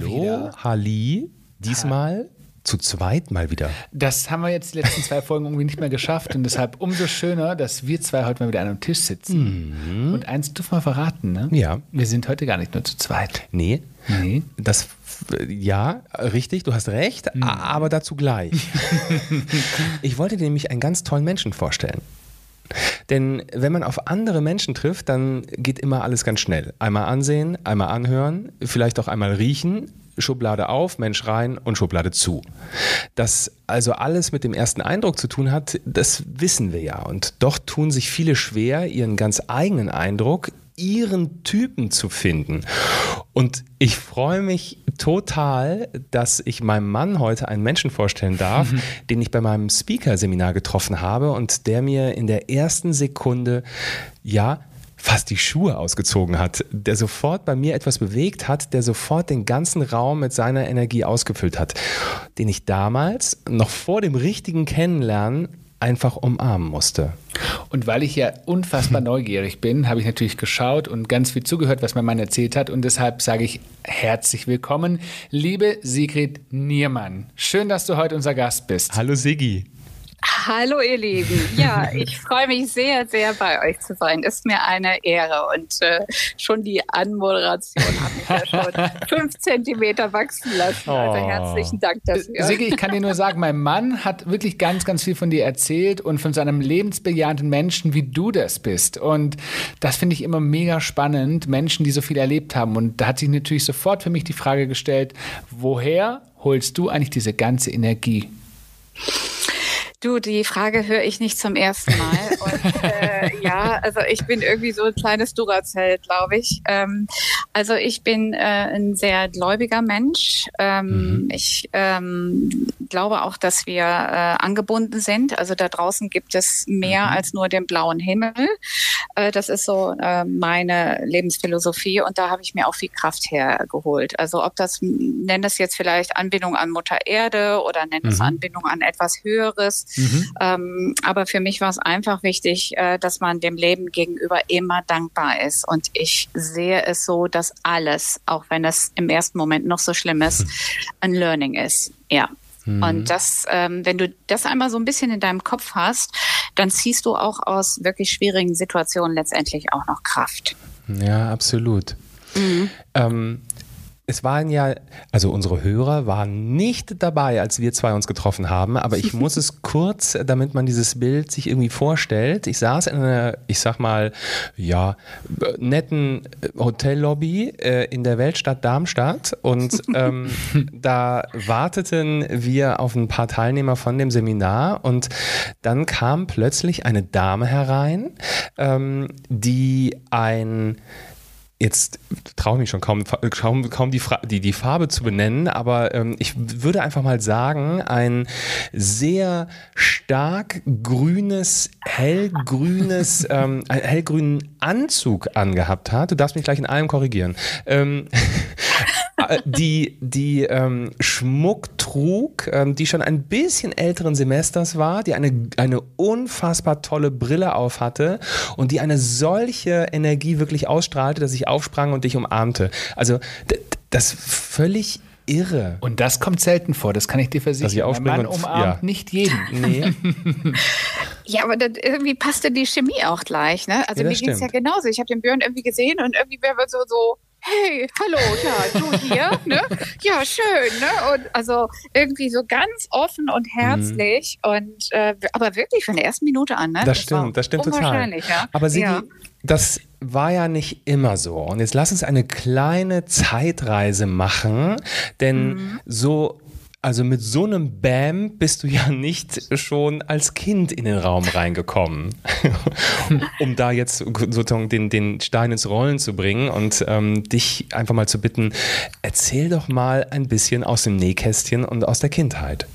Wir wieder. Halli, diesmal zu zweit mal wieder. Das haben wir jetzt die letzten zwei Folgen irgendwie nicht mehr geschafft und deshalb umso schöner, dass wir zwei heute mal wieder an einem Tisch sitzen. Und eins dürfen wir verraten, ne? Ja. Wir sind heute gar nicht nur zu zweit. Nee, Nee. das, ja, richtig, du hast recht, aber dazu gleich. ich wollte dir nämlich einen ganz tollen Menschen vorstellen. Denn wenn man auf andere Menschen trifft, dann geht immer alles ganz schnell. Einmal ansehen, einmal anhören, vielleicht auch einmal riechen, Schublade auf, Mensch rein und Schublade zu. Das also alles mit dem ersten Eindruck zu tun hat, das wissen wir ja. Und doch tun sich viele schwer, ihren ganz eigenen Eindruck, ihren Typen zu finden. Und ich freue mich total, dass ich meinem Mann heute einen Menschen vorstellen darf, den ich bei meinem Speaker-Seminar getroffen habe und der mir in der ersten Sekunde, ja, fast die Schuhe ausgezogen hat, der sofort bei mir etwas bewegt hat, der sofort den ganzen Raum mit seiner Energie ausgefüllt hat, den ich damals noch vor dem richtigen Kennenlernen einfach umarmen musste. Und weil ich ja unfassbar neugierig bin, habe ich natürlich geschaut und ganz viel zugehört, was mein Mann erzählt hat. Und deshalb sage ich herzlich willkommen, liebe Sigrid Niermann. Schön, dass du heute unser Gast bist. Hallo Siggi. Hallo ihr Lieben. Ja, ich freue mich sehr, sehr bei euch zu sein. Ist mir eine Ehre und äh, schon die Anmoderation hat mich ja schon fünf Zentimeter wachsen lassen. Also Oh. herzlichen Dank dafür. Siggi, ich kann dir nur sagen, mein Mann hat wirklich ganz, ganz viel von dir erzählt und von seinem lebensbejahenden Menschen, wie du das bist. Und das finde ich immer mega spannend, Menschen, die so viel erlebt haben. Und da hat sich natürlich sofort für mich die Frage gestellt, woher holst du eigentlich diese ganze Energie? Du, die Frage höre ich nicht zum ersten Mal. Und äh, ja, also ich bin irgendwie so ein kleines Duracell, glaube ich. Ähm, also ich bin äh, ein sehr gläubiger Mensch. Ähm, Ich ähm, glaube auch, dass wir äh, angebunden sind. Also da draußen gibt es mehr als nur den blauen Himmel. Äh, das ist so äh, meine Lebensphilosophie und da habe ich mir auch viel Kraft hergeholt. Also ob das, nenn es jetzt vielleicht Anbindung an Mutter Erde oder nenn es Anbindung an etwas Höheres. Ähm, aber für mich war es einfach wichtig, äh, dass man dem Leben gegenüber immer dankbar ist. Und ich sehe es so, dass alles, auch wenn es im ersten Moment noch so schlimm ist, ein Learning ist. Ja. Und das, ähm, wenn du das einmal so ein bisschen in deinem Kopf hast, dann ziehst du auch aus wirklich schwierigen Situationen letztendlich auch noch Kraft. Ja, absolut. Ähm, es waren ja, also unsere Hörer waren nicht dabei, als wir zwei uns getroffen haben, aber ich muss es kurz, damit man dieses Bild sich irgendwie vorstellt. Ich saß in einer, ich sag mal, ja, netten Hotellobby äh, in der Weltstadt Darmstadt und ähm, da warteten wir auf ein paar Teilnehmer von dem Seminar und dann kam plötzlich eine Dame herein, ähm, die ein Jetzt traue ich mich schon kaum, kaum, kaum die, die, die Farbe zu benennen, aber ähm, ich würde einfach mal sagen, ein sehr stark grünes, hellgrünes, ähm, einen hellgrünen Anzug angehabt hat. Du darfst mich gleich in allem korrigieren. Ähm, äh, die, die ähm, Schmuck trug, ähm, die schon ein bisschen älteren Semesters war, die eine, eine unfassbar tolle Brille auf hatte und die eine solche Energie wirklich ausstrahlte, dass ich aufsprang und dich umarmte. Also das völlig irre. Und das kommt selten vor, das kann ich dir Dass ich versichern. Mein aufspringe Mann und- umarmt ja. nicht jeden. Nee. Ja, aber das, irgendwie passte die Chemie auch gleich, ne? Also Ja, mir das ging's ja genauso. Ich habe den Björn irgendwie gesehen und irgendwie wäre wir so, so, hey, hallo, ja, du hier, ne? Ja, schön, ne? Und also irgendwie so ganz offen und herzlich und äh, aber wirklich von der ersten Minute an, ne? Das war stimmt, das stimmt total. Ja. Aber Sigi, ja. das war ja nicht immer so. Und jetzt lass uns eine kleine Zeitreise machen, denn Mhm. so also mit so einem Bam bist du ja nicht schon als Kind in den Raum reingekommen, um da jetzt sozusagen den, den Stein ins Rollen zu bringen und ähm, dich einfach mal zu bitten, erzähl doch mal ein bisschen aus dem Nähkästchen und aus der Kindheit.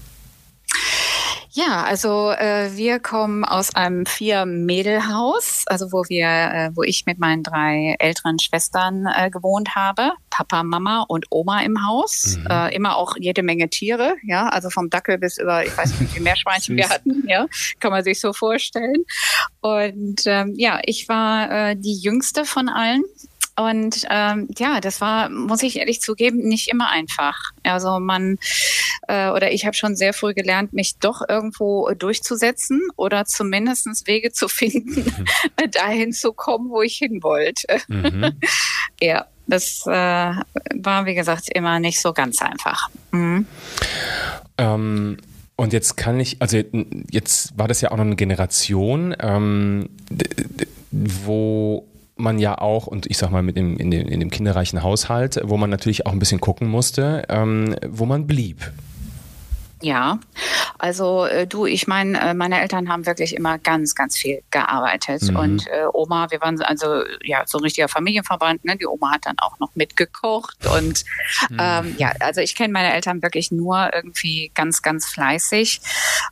Ja, also äh, wir kommen aus einem Vier-Mädel-Haus, also wo wir, äh, wo ich mit meinen drei älteren Schwestern äh, gewohnt habe. Papa, Mama und Oma im Haus. Äh, immer auch jede Menge Tiere, ja, also vom Dackel bis über, ich weiß nicht, wie viele Meerschweinchen wir hatten, ja, kann man sich so vorstellen. Und ähm, ja, ich war äh, die jüngste von allen. Und ähm, ja, das war, muss ich ehrlich zugeben, nicht immer einfach. Also man äh, oder ich habe schon sehr früh gelernt, mich doch irgendwo durchzusetzen oder zumindest Wege zu finden, mhm. dahin zu kommen, wo ich hin wollte. Mhm. ja, das äh, war, wie gesagt, immer nicht so ganz einfach. Mhm. Ähm, und jetzt kann ich, also jetzt war das ja auch noch eine Generation, ähm, wo man ja auch, und ich sag mal, mit dem, in, dem, in dem kinderreichen Haushalt, wo man natürlich auch ein bisschen gucken musste, ähm, wo man blieb. Ja, also äh, du, ich meine, äh, meine Eltern haben wirklich immer ganz, ganz viel gearbeitet mhm. und äh, Oma, wir waren also ja so ein richtiger Familienverband. Ne? Die Oma hat dann auch noch mitgekocht und mhm. ähm, ja, also ich kenne meine Eltern wirklich nur irgendwie ganz, ganz fleißig.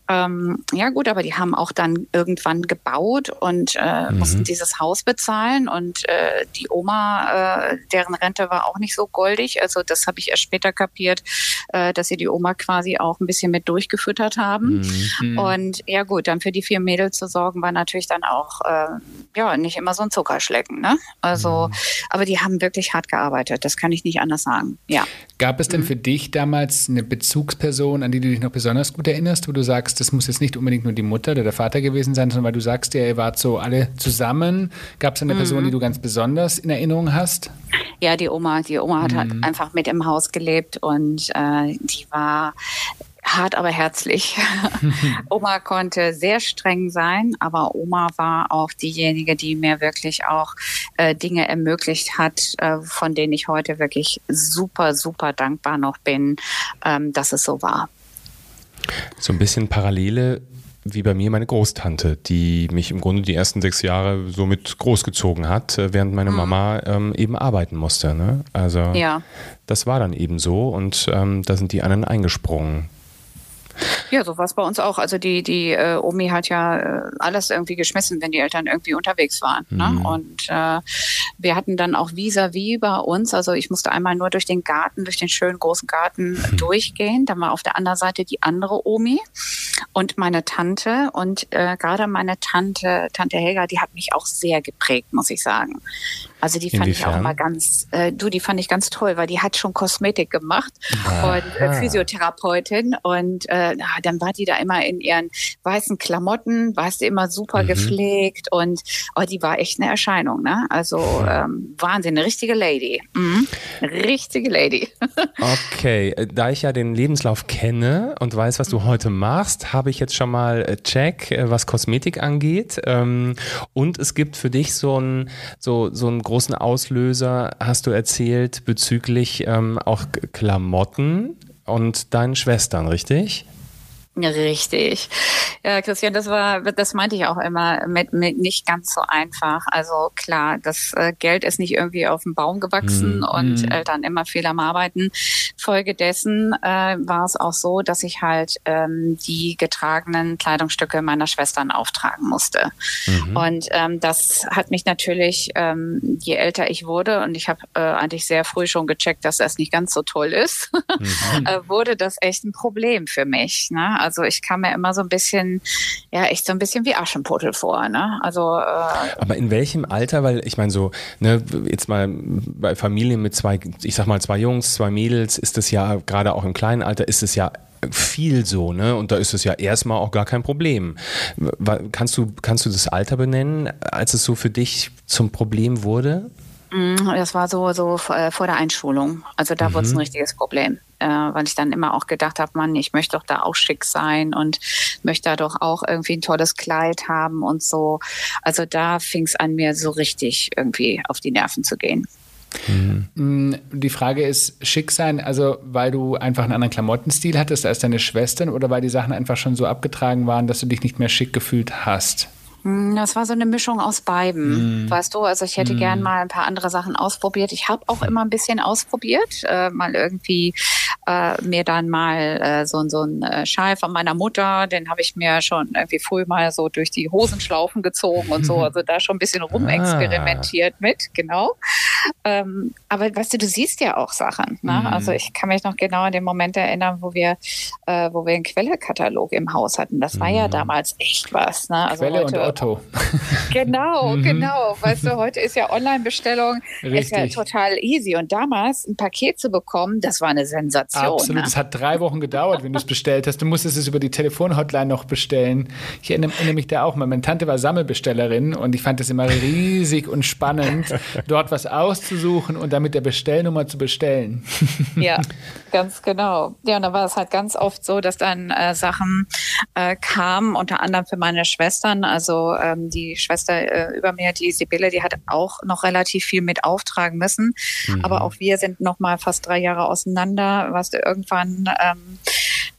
Ähm, ja gut, aber die haben auch dann irgendwann gebaut und äh, mhm. mussten dieses Haus bezahlen und äh, die Oma, äh, deren Rente war auch nicht so goldig. Also das habe ich erst später kapiert, äh, dass sie die Oma quasi auch ein bisschen bisschen mit durchgefüttert haben. Mhm. Und ja gut, dann für die vier Mädels zu sorgen, war natürlich dann auch äh, ja nicht immer so ein Zuckerschlecken. Ne? Also, mhm. aber die haben wirklich hart gearbeitet. Das kann ich nicht anders sagen. Ja. Gab es denn mhm. für dich damals eine Bezugsperson, an die du dich noch besonders gut erinnerst, wo du sagst, das muss jetzt nicht unbedingt nur die Mutter oder der Vater gewesen sein, sondern weil du sagst, ja, ihr wart so alle zusammen. Gab es eine Person, die mhm. du ganz besonders in Erinnerung hast? Ja, die Oma. Die Oma hat halt einfach mit im Haus gelebt und äh, die war hart, aber herzlich. Oma konnte sehr streng sein, aber Oma war auch diejenige, die mir wirklich auch äh, Dinge ermöglicht hat, äh, von denen ich heute wirklich super, super dankbar noch bin, ähm, dass es so war. So ein bisschen Parallele wie bei mir meine Großtante, die mich im Grunde die ersten sechs Jahre so mit großgezogen hat, äh, während meine mhm. Mama ähm, eben arbeiten musste. Ne? Also ja. das war dann eben so und ähm, da sind die anderen eingesprungen. Ja, so war es bei uns auch. Also die, die äh, Omi hat ja äh, alles irgendwie geschmissen, wenn die Eltern irgendwie unterwegs waren. Ne? Mhm. Und äh, wir hatten dann auch vis-à-vis -vis bei uns, also ich musste einmal nur durch den Garten, durch den schönen großen Garten mhm. durchgehen. Dann war auf der anderen Seite die andere Omi und meine Tante. Und äh, gerade meine Tante, Tante Helga, die hat mich auch sehr geprägt, muss ich sagen. Also die fand Inwiefern? ich auch mal ganz, äh, du, die fand ich ganz toll, weil die hat schon Kosmetik gemacht Aha. und äh, Physiotherapeutin und äh, dann war die da immer in ihren weißen Klamotten, weißt du, immer super mhm. gepflegt und oh, die war echt eine Erscheinung, ne? Also ähm, Wahnsinn, eine richtige Lady. Mhm. Richtige Lady. okay, äh, da ich ja den Lebenslauf kenne und weiß, was du mhm. heute machst, habe ich jetzt schon mal äh, Check, äh, was Kosmetik angeht. Ähm, und es gibt für dich so ein so, so ein großen Auslöser, hast du erzählt, bezüglich ähm, auch Klamotten und deinen Schwestern, richtig? Richtig. Ja, Christian, das war, das meinte ich auch immer mit, mit nicht ganz so einfach. Also klar, das äh, Geld ist nicht irgendwie auf dem Baum gewachsen mm, und mm. Eltern immer viel am Arbeiten. Folgedessen äh, war es auch so, dass ich halt ähm, die getragenen Kleidungsstücke meiner Schwestern auftragen musste. Mhm. Und ähm, das hat mich natürlich, ähm, je älter ich wurde, und ich habe äh, eigentlich sehr früh schon gecheckt, dass das nicht ganz so toll ist, mhm. äh, wurde das echt ein Problem für mich. Ne? Also ich kam mir immer so ein bisschen, ja, echt so ein bisschen wie Aschenputtel vor. Ne? Also, äh, Aber in welchem Alter? Weil ich meine so, ne, jetzt mal bei Familien mit zwei, ich sag mal zwei Jungs, zwei Mädels, ist das ja gerade auch im kleinen Alter ist es ja viel so, ne? Und da ist es ja erstmal auch gar kein Problem. Kannst du, kannst du das Alter benennen, als es so für dich zum Problem wurde? Mm, das war so, so äh, vor der Einschulung. Also da mhm. wurde es ein richtiges Problem, äh, weil ich dann immer auch gedacht habe, Mann, ich möchte doch da auch schick sein und möchte da doch auch irgendwie ein tolles Kleid haben und so. Also da fing es an, mir so richtig irgendwie auf die Nerven zu gehen. Mhm. Die Frage ist, schick sein, also weil du einfach einen anderen Klamottenstil hattest als deine Schwestern oder weil die Sachen einfach schon so abgetragen waren, dass du dich nicht mehr schick gefühlt hast? Hm, das war so eine Mischung aus beiden, mm. weißt du. Also ich hätte mm. gern mal ein paar andere Sachen ausprobiert. Ich habe auch immer ein bisschen ausprobiert, äh, mal irgendwie äh, mir dann mal äh, so, so ein äh, Schal von meiner Mutter, den habe ich mir schon irgendwie früh mal so durch die Hosenschlaufen gezogen und so. Also da schon ein bisschen rumexperimentiert ah. mit, genau. Ähm, aber weißt du, du siehst ja auch Sachen. Ne? Mm. Also ich kann mich noch genau an den Moment erinnern, wo wir, äh, wo wir einen Quellekatalog im Haus hatten. Das war ja damals echt was. Ne? Also Quelle heute, und Otto. Genau, mhm. genau. Weißt du, heute ist ja Online-Bestellung ist ja total easy. Und damals ein Paket zu bekommen, das war eine Sensation. Absolut. Ne? Es hat drei Wochen gedauert, wenn du es bestellt hast. Du musstest es über die Telefonhotline noch bestellen. Ich erinnere, erinnere mich da auch mal. Meine Tante war Sammelbestellerin und ich fand es immer riesig und spannend, dort was auszusuchen und dann mit der Bestellnummer zu bestellen. Ja, ganz genau. Ja, und da war es halt ganz oft so, dass dann äh, Sachen äh, kamen, unter anderem für meine Schwestern. Also ähm, die Schwester äh, über mir, die Sibylle, die hat auch noch relativ viel mit auftragen müssen. Mhm. Aber auch wir sind noch mal fast drei Jahre auseinander. Was irgendwann ähm,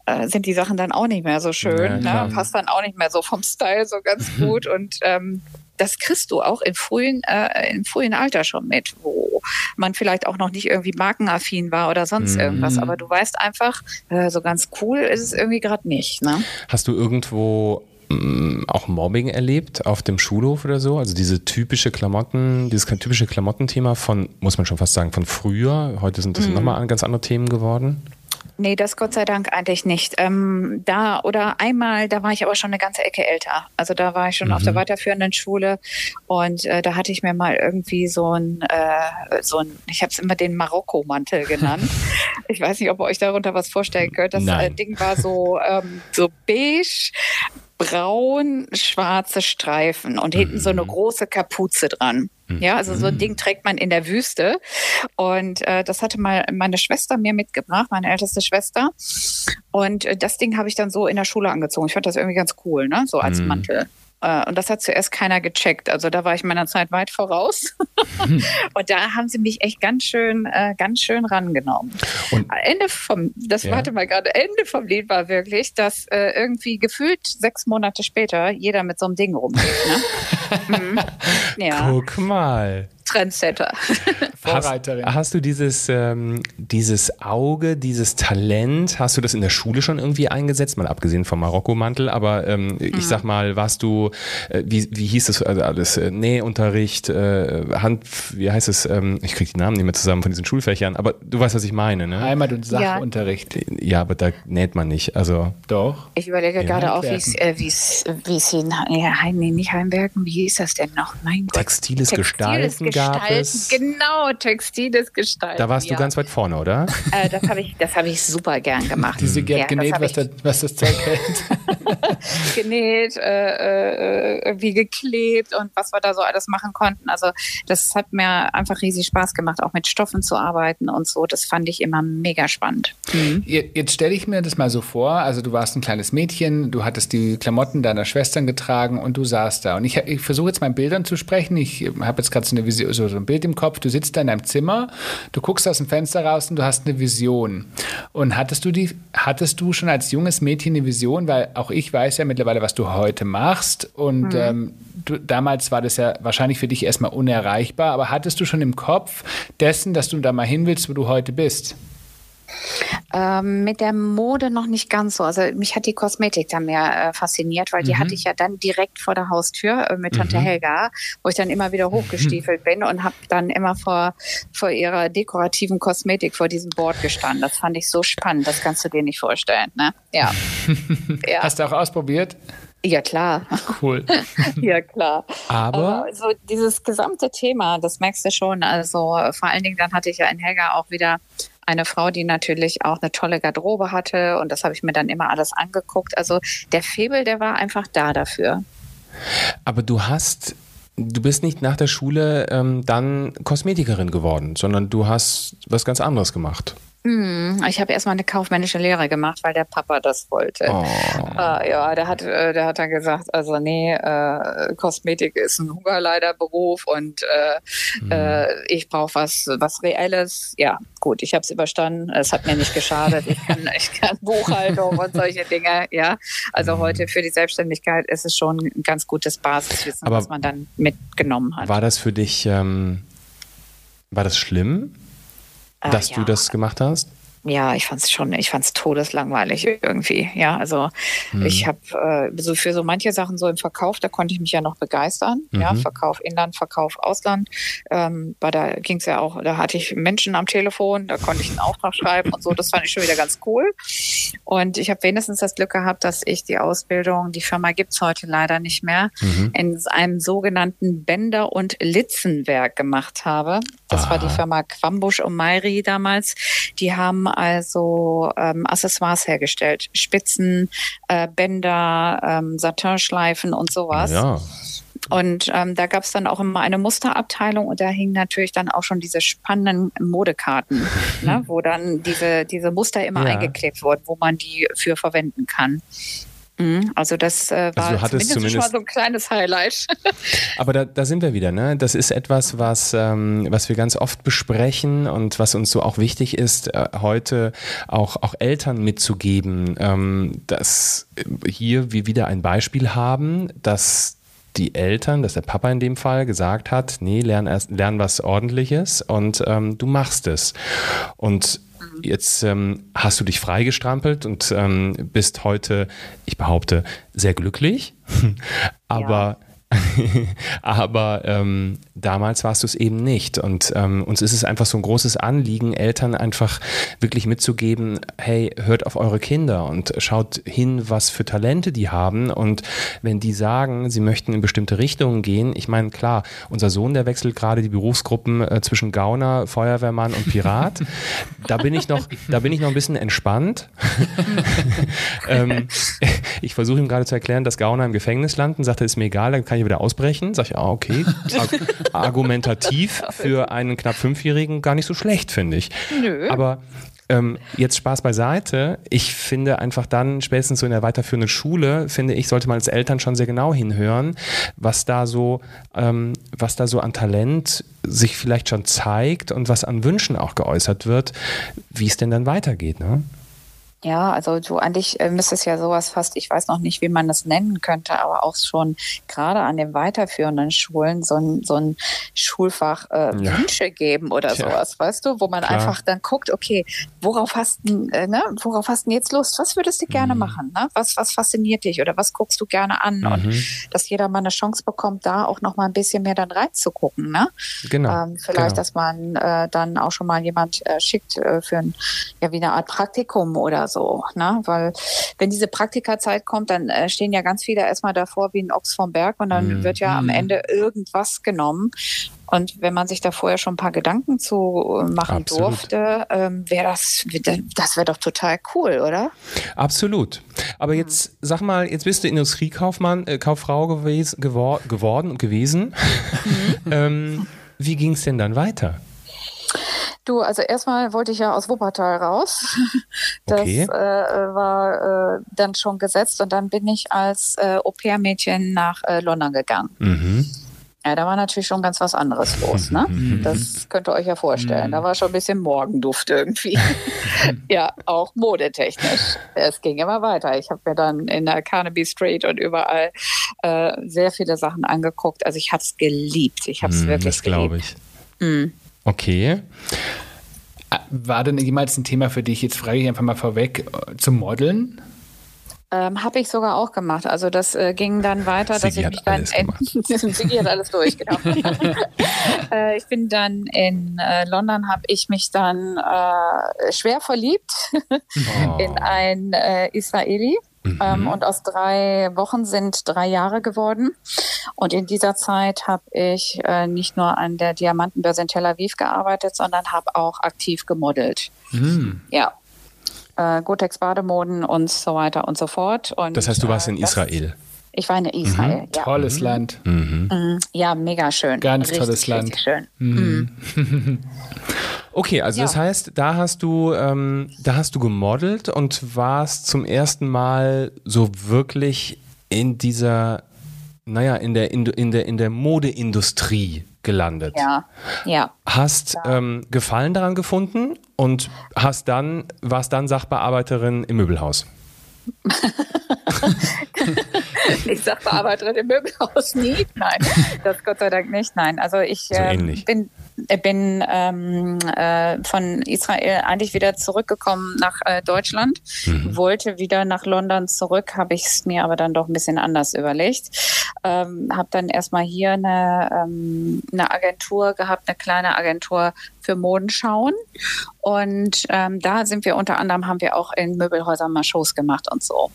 äh, sind die Sachen dann auch nicht mehr so schön. Ja, ne? Passt dann auch nicht mehr so vom Style so ganz gut. Und ähm, das kriegst du auch im frühen, äh, im frühen Alter schon mit, wo man vielleicht auch noch nicht irgendwie markenaffin war oder sonst mhm. irgendwas. Aber du weißt einfach, äh, so ganz cool ist es irgendwie gerade nicht. Ne? Hast du irgendwo auch Mobbing erlebt auf dem Schulhof oder so? Also diese typische Klamotten, dieses typische Klamottenthema von, muss man schon fast sagen, von früher. Heute sind das mhm. nochmal ganz andere Themen geworden. Nee, das Gott sei Dank eigentlich nicht. Ähm, da oder einmal, da war ich aber schon eine ganze Ecke älter. Also da war ich schon mhm. auf der mhm. weiterführenden Schule und äh, da hatte ich mir mal irgendwie so ein, äh, so ein, ich habe es immer den Marokko-Mantel genannt. ich weiß nicht, ob ihr euch darunter was vorstellen könnt. Das äh, Ding war so ähm, so beige braun-schwarze Streifen und hinten so eine mhm. große Kapuze dran. Mhm. Ja, also so ein Ding trägt man in der Wüste. Und äh, das hatte mal meine Schwester mir mitgebracht, meine älteste Schwester. Und äh, das Ding habe ich dann so in der Schule angezogen. Ich fand das irgendwie ganz cool, ne? So als mhm. Mantel. Äh, und das hat zuerst keiner gecheckt. Also da war ich meiner Zeit weit voraus. Hm. und da haben sie mich echt ganz schön, äh, ganz schön rangenommen. Und Ende vom, das ja. warte mal gerade, Ende vom Lied war wirklich, dass äh, irgendwie gefühlt sechs Monate später jeder mit so einem Ding rumgeht. Ne? mhm. ja. Guck mal. Trendsetter. Vorreiterin. Hast, hast, du dieses, ähm, dieses Auge, dieses Talent, hast du das in der Schule schon irgendwie eingesetzt? Mal abgesehen vom Marokko-Mantel, aber ähm, mhm. ich sag mal, warst du, äh, wie, wie hieß das also alles? Äh, Nähunterricht, äh, Hand, wie heißt es? Ähm, ich krieg die Namen nicht mehr zusammen von diesen Schulfächern, aber du weißt, was ich meine, ne? Heimat- und Sachunterricht. Ja. ja, aber da näht man nicht. Also. Doch. Ich überlege gerade auch, wie es, äh, wie es, wie es in, ja, nee, nicht Heimwerken, wie hieß das denn noch? Mein Gott. Textiles, Textiles Gestalten, Gestalten gab es. Genau, textiles Gestalten. Da warst ja. du ganz weit vorne, oder? Äh, das habe ich, hab ich super gern gemacht. Diese Gerd ja, genäht, was, das, was das Zeug hält. genäht, äh, äh, wie geklebt und was wir da so alles machen konnten. Also das hat mir einfach riesig Spaß gemacht, auch mit Stoffen zu arbeiten und so. Das fand ich immer mega spannend. Mhm. Jetzt stelle ich mir das mal so vor, also du warst ein kleines Mädchen, du hattest die Klamotten deiner Schwestern getragen und du saßt da. Und ich, ich versuche jetzt mal in Bildern zu sprechen. Ich habe jetzt gerade so, so, so ein Bild im Kopf. Du sitzt da in deinem Zimmer, du guckst aus dem Fenster raus und du hast eine Vision. Und hattest du die, hattest du schon als junges Mädchen eine Vision? Weil auch ich weiß ja mittlerweile, was du heute machst. Und mhm. ähm, du, damals war das ja wahrscheinlich für dich erstmal unerreichbar. Aber hattest du schon im Kopf dessen, dass du da mal hin willst, wo du heute bist? Ähm, mit der Mode noch nicht ganz so. Also mich hat die Kosmetik da mehr äh, fasziniert, weil die mhm. hatte ich ja dann direkt vor der Haustür äh, mit Tante mhm. Helga, wo ich dann immer wieder hochgestiefelt bin und habe dann immer vor, vor ihrer dekorativen Kosmetik vor diesem Board gestanden. Das fand ich so spannend, das kannst du dir nicht vorstellen. Ne? Ja. ja. Hast du auch ausprobiert? Ja, klar. Cool. ja, klar. Aber. so dieses gesamte Thema, das merkst du schon. Also vor allen Dingen, dann hatte ich ja in Helga auch wieder eine Frau, die natürlich auch eine tolle Garderobe hatte und das habe ich mir dann immer alles angeguckt. Also der Febel, der war einfach da dafür. Aber du hast du bist nicht nach der Schule ähm, dann Kosmetikerin geworden, sondern du hast was ganz anderes gemacht. Hm, ich habe erstmal eine kaufmännische Lehre gemacht, weil der Papa das wollte. Oh. Äh, ja, der hat, äh, der hat dann gesagt, also nee, äh, Kosmetik ist ein Hungerleiderberuf und äh, hm. Äh, ich brauche was, was Reelles. Ja, gut, ich habe es überstanden. Es hat mir nicht geschadet. Ich kann, ich kann Buchhaltung und solche Dinge. Ja, also hm. heute für die Selbstständigkeit ist es schon ein ganz gutes Basiswissen, Aber was man dann mitgenommen hat. War das für dich, ähm, war das schlimm? Dass ja. du das gemacht hast? ja, ich fand es schon, ich fand es todeslangweilig irgendwie. Ja, also mhm. ich habe äh, so für so manche Sachen so im Verkauf, da konnte ich mich ja noch begeistern. Mhm. Ja, Verkauf Inland, Verkauf Ausland. Ähm, weil da ging es ja auch, da hatte ich Menschen am Telefon, da konnte ich einen Auftrag schreiben und so. Das fand ich schon wieder ganz cool. Und ich habe wenigstens das Glück gehabt, dass ich die Ausbildung, die Firma gibt's heute leider nicht mehr, mhm. in einem sogenannten Bänder- und Litzenwerk gemacht habe. Das Aha. war die Firma Quambusch und Mayri damals. Die haben also ähm, Accessoires hergestellt. Spitzen, äh, Bänder, ähm, Satinschleifen und sowas. Ja. Und ähm, da gab es dann auch immer eine Musterabteilung und da hingen natürlich dann auch schon diese spannenden Modekarten, ne, wo dann diese, diese Muster immer ja. eingeklebt wurden, wo man die für verwenden kann. Mhm. Also das äh, war also zumindest, zumindest schon mal so ein kleines Highlight. Aber da, da sind wir wieder, ne? Das ist etwas, was, ähm, was wir ganz oft besprechen und was uns so auch wichtig ist, äh, heute auch, auch Eltern mitzugeben, ähm, dass hier wir wieder ein Beispiel haben, dass die Eltern, dass der Papa in dem Fall gesagt hat, nee, lern erst, lern was ordentliches und ähm, du machst es. Und Jetzt ähm, hast du dich freigestrampelt und ähm, bist heute, ich behaupte, sehr glücklich. Aber ja. Aber ähm, damals warst du es eben nicht. Und ähm, uns ist es einfach so ein großes Anliegen, Eltern einfach wirklich mitzugeben, hey, hört auf eure Kinder und schaut hin, was für Talente die haben. Und wenn die sagen, sie möchten in bestimmte Richtungen gehen, ich meine, klar, unser Sohn, der wechselt gerade die Berufsgruppen äh, zwischen Gauner, Feuerwehrmann und Pirat. da bin ich noch, da bin ich noch ein bisschen entspannt. ähm, ich versuche ihm gerade zu erklären, dass Gauner im Gefängnis landen, sagt er, ist mir egal, dann kann ich wieder ausbrechen. Sag ich, ah, okay. argumentativ für einen knapp Fünfjährigen gar nicht so schlecht, finde ich. Nö. Aber ähm, jetzt Spaß beiseite. Ich finde einfach dann, spätestens so in der weiterführenden Schule, finde ich, sollte man als Eltern schon sehr genau hinhören, was da so, ähm, was da so an Talent sich vielleicht schon zeigt und was an Wünschen auch geäußert wird, wie es denn dann weitergeht. Ne? Ja, also du eigentlich äh, müsste es ja sowas fast, ich weiß noch nicht, wie man das nennen könnte, aber auch schon gerade an den weiterführenden Schulen so ein, so ein Schulfach äh, ja. Wünsche geben oder ja. sowas, weißt du, wo man Klar. einfach dann guckt, okay, worauf hast du, äh, ne, worauf hast du jetzt Lust? Was würdest du gerne mhm. machen? Ne? Was, was fasziniert dich oder was guckst du gerne an? Mhm. Und dass jeder mal eine Chance bekommt, da auch noch mal ein bisschen mehr dann reinzugucken, ne? Genau. Ähm, vielleicht, genau. dass man äh, dann auch schon mal jemand äh, schickt äh, für ein, ja, wie eine Art Praktikum oder so, ne? Weil wenn diese Praktikerzeit kommt, dann äh, stehen ja ganz viele erstmal davor wie ein Ochs vom Berg und dann mhm. wird ja am mhm. Ende irgendwas genommen. Und wenn man sich da vorher schon ein paar Gedanken zu äh, machen Absolut. durfte, ähm, wäre das, das wäre doch total cool, oder? Absolut. Aber jetzt sag mal, jetzt bist du Industriekaufmann, äh, Kauffrau gewesen, gewor geworden und gewesen. Mhm. ähm, wie ging es denn dann weiter? Du, also erstmal wollte ich ja aus Wuppertal raus. Das okay. äh, war äh, dann schon gesetzt und dann bin ich als äh, Au-pair-Mädchen nach äh, London gegangen. Mhm. Ja, da war natürlich schon ganz was anderes los, ne? Das könnt ihr euch ja vorstellen. Da war schon ein bisschen Morgenduft irgendwie. ja, auch modetechnisch. Es ging immer weiter. Ich habe mir dann in der Carnaby Street und überall äh, sehr viele Sachen angeguckt. Also ich habe es geliebt. Ich habe es wirklich das geliebt. Das glaube ich. Mm. Okay. War denn jemals ein Thema für dich, jetzt frage ich einfach mal vorweg, äh, zu modeln? Ähm, habe ich sogar auch gemacht. Also das äh, ging dann weiter, Sigi dass ich mich dann Sigi hat alles durch, genau. äh, ich bin dann in äh, London, habe ich mich dann äh, schwer verliebt oh. in ein äh, Israeli. Mhm. Ähm, und aus drei Wochen sind drei Jahre geworden. Und in dieser Zeit habe ich äh, nicht nur an der Diamantenbörse in Tel Aviv gearbeitet, sondern habe auch aktiv gemodelt. Mhm. Ja. Äh, Gotex Bademoden und so weiter und so fort. Und, das heißt, du warst in äh, Israel? Ich war in Israel. Mhm. Ja. Tolles mhm. Land. Mhm. Ja, mega schön. Ganz richtig, tolles Land. schön. Mhm. Mhm. okay, also ja. das heißt, da hast du, ähm, da hast du gemodelt und warst zum ersten Mal so wirklich in dieser, naja, in der, in, in der, in der Modeindustrie gelandet. Ja, ja. Hast ja. Ähm, Gefallen daran gefunden und hast dann, warst dann Sachbearbeiterin im Möbelhaus. ich Sachbearbeiterin im Möbelhaus nie. Nein, das Gott sei Dank nicht. Nein, also ich So äh, bin bin ähm, äh, von Israel eigentlich wieder zurückgekommen nach äh, Deutschland, wollte wieder nach London zurück, habe ich es mir aber dann doch ein bisschen anders überlegt. Ähm, habe dann erstmal hier eine, ähm, eine Agentur gehabt, eine kleine Agentur für Modenschauen. Und ähm, da sind wir unter anderem, haben wir auch in Möbelhäusern mal Shows gemacht und so.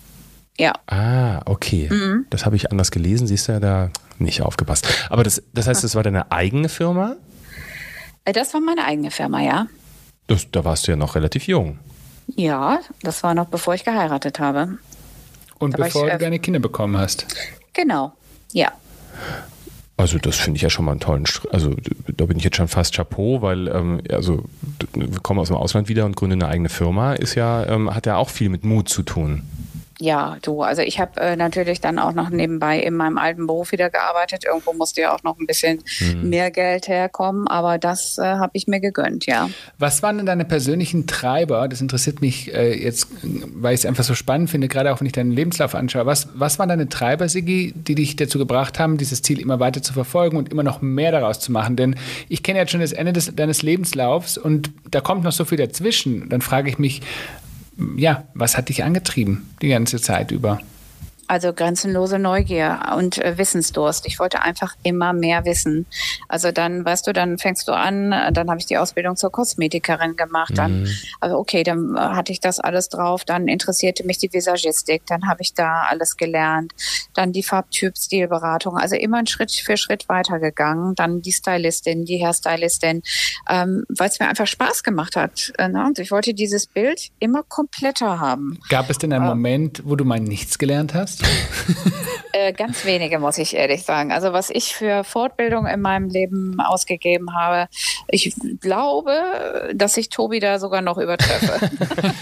Ja. Ah, okay. Mhm. Das habe ich anders gelesen. Siehst du ja da nicht aufgepasst. Aber das, das heißt, das war deine eigene Firma? Äh, Das war meine eigene Firma, ja. Das, da warst du ja noch relativ jung. Ja, das war noch bevor ich geheiratet habe. Und Aber bevor ich, du äh, deine Kinder bekommen hast. Genau. Ja. Also das finde ich ja schon mal einen tollen Schritt. Also da bin ich jetzt schon fast Chapeau, weil ähm, also wir kommen aus dem Ausland wieder und gründen eine eigene Firma, ist ja ähm, hat ja auch viel mit Mut zu tun. Ja, du, also ich habe äh, natürlich dann auch noch nebenbei in meinem alten Beruf wieder gearbeitet. Irgendwo musste ja auch noch ein bisschen mehr Geld herkommen, aber das äh, habe ich mir gegönnt, ja. Was waren denn deine persönlichen Treiber? Das interessiert mich äh, jetzt, weil ich es einfach so spannend finde, gerade auch wenn ich deinen Lebenslauf anschaue. Was, was waren deine Treiber, Sigi, die dich dazu gebracht haben, dieses Ziel immer weiter zu verfolgen und immer noch mehr daraus zu machen? Denn ich kenne jetzt schon das Ende des, deines Lebenslaufs und da kommt noch so viel dazwischen. Dann frage ich mich, ja, was hat dich angetrieben die ganze Zeit über? Also grenzenlose Neugier und äh, Wissensdurst. Ich wollte einfach immer mehr wissen. Also dann, weißt du, dann fängst du an, äh, dann habe ich die Ausbildung zur Kosmetikerin gemacht. Dann, also okay, dann äh, hatte ich das alles drauf. Dann interessierte mich die Visagistik. Dann habe ich da alles gelernt. Dann die Farbtyp-Stilberatung. Also immer einen Schritt für Schritt weitergegangen. Dann die Stylistin, die Hairstylistin, ähm, weil es mir einfach Spaß gemacht hat. Äh, ne? Und ich wollte dieses Bild immer kompletter haben. Gab es denn einen Moment, wo du mal nichts gelernt hast? Äh, ganz wenige, muss ich ehrlich sagen. Also was ich für Fortbildung in meinem Leben ausgegeben habe, ich glaube, dass ich Tobi da sogar noch übertreffe.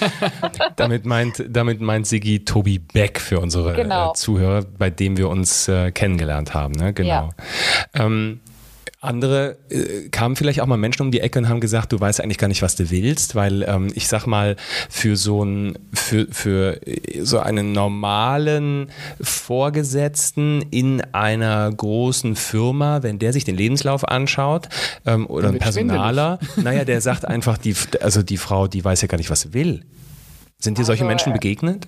Damit meint, damit meint Sigi Tobi Beck für unsere Genau. äh, Zuhörer, bei dem wir uns äh, kennengelernt haben. Ne? Genau. Ähm, andere äh, kamen vielleicht auch mal Menschen um die Ecke und haben gesagt, du weißt eigentlich gar nicht, was du willst, weil ähm, ich sag mal, für so ein, für, für äh, so einen normalen Vorgesetzten in einer großen Firma, wenn der sich den Lebenslauf anschaut, ähm, oder ein. Personaler, naja, der sagt einfach, die, also die Frau, die weiß ja gar nicht, was sie will. Sind dir solche Also, Menschen äh, begegnet?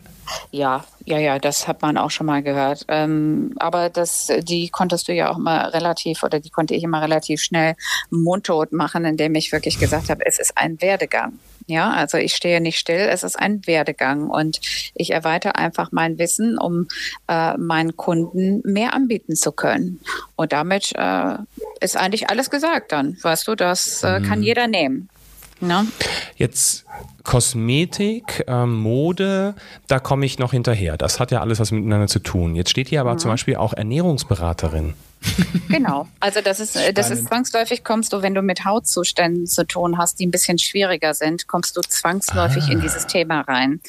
ja, ja, ja, das hat man auch schon mal gehört. Ähm, aber das, die konntest du ja auch mal relativ, oder die konnte ich immer relativ schnell mundtot machen, indem ich wirklich gesagt habe, es ist ein Werdegang. Ja, also ich stehe nicht still, es ist ein Werdegang und ich erweitere einfach mein Wissen, um äh, meinen Kunden mehr anbieten zu können. Und damit äh, ist eigentlich alles gesagt dann. Weißt du, das äh, kann jeder nehmen. Ne? Jetzt Kosmetik, ähm, Mode, da komme ich noch hinterher. Das hat ja alles was miteinander zu tun. Jetzt steht hier aber zum Beispiel auch Ernährungsberaterin. Genau. Also das ist, äh, das ist zwangsläufig kommst du, wenn du mit Hautzuständen zu tun hast, die ein bisschen schwieriger sind, kommst du zwangsläufig in dieses Thema rein.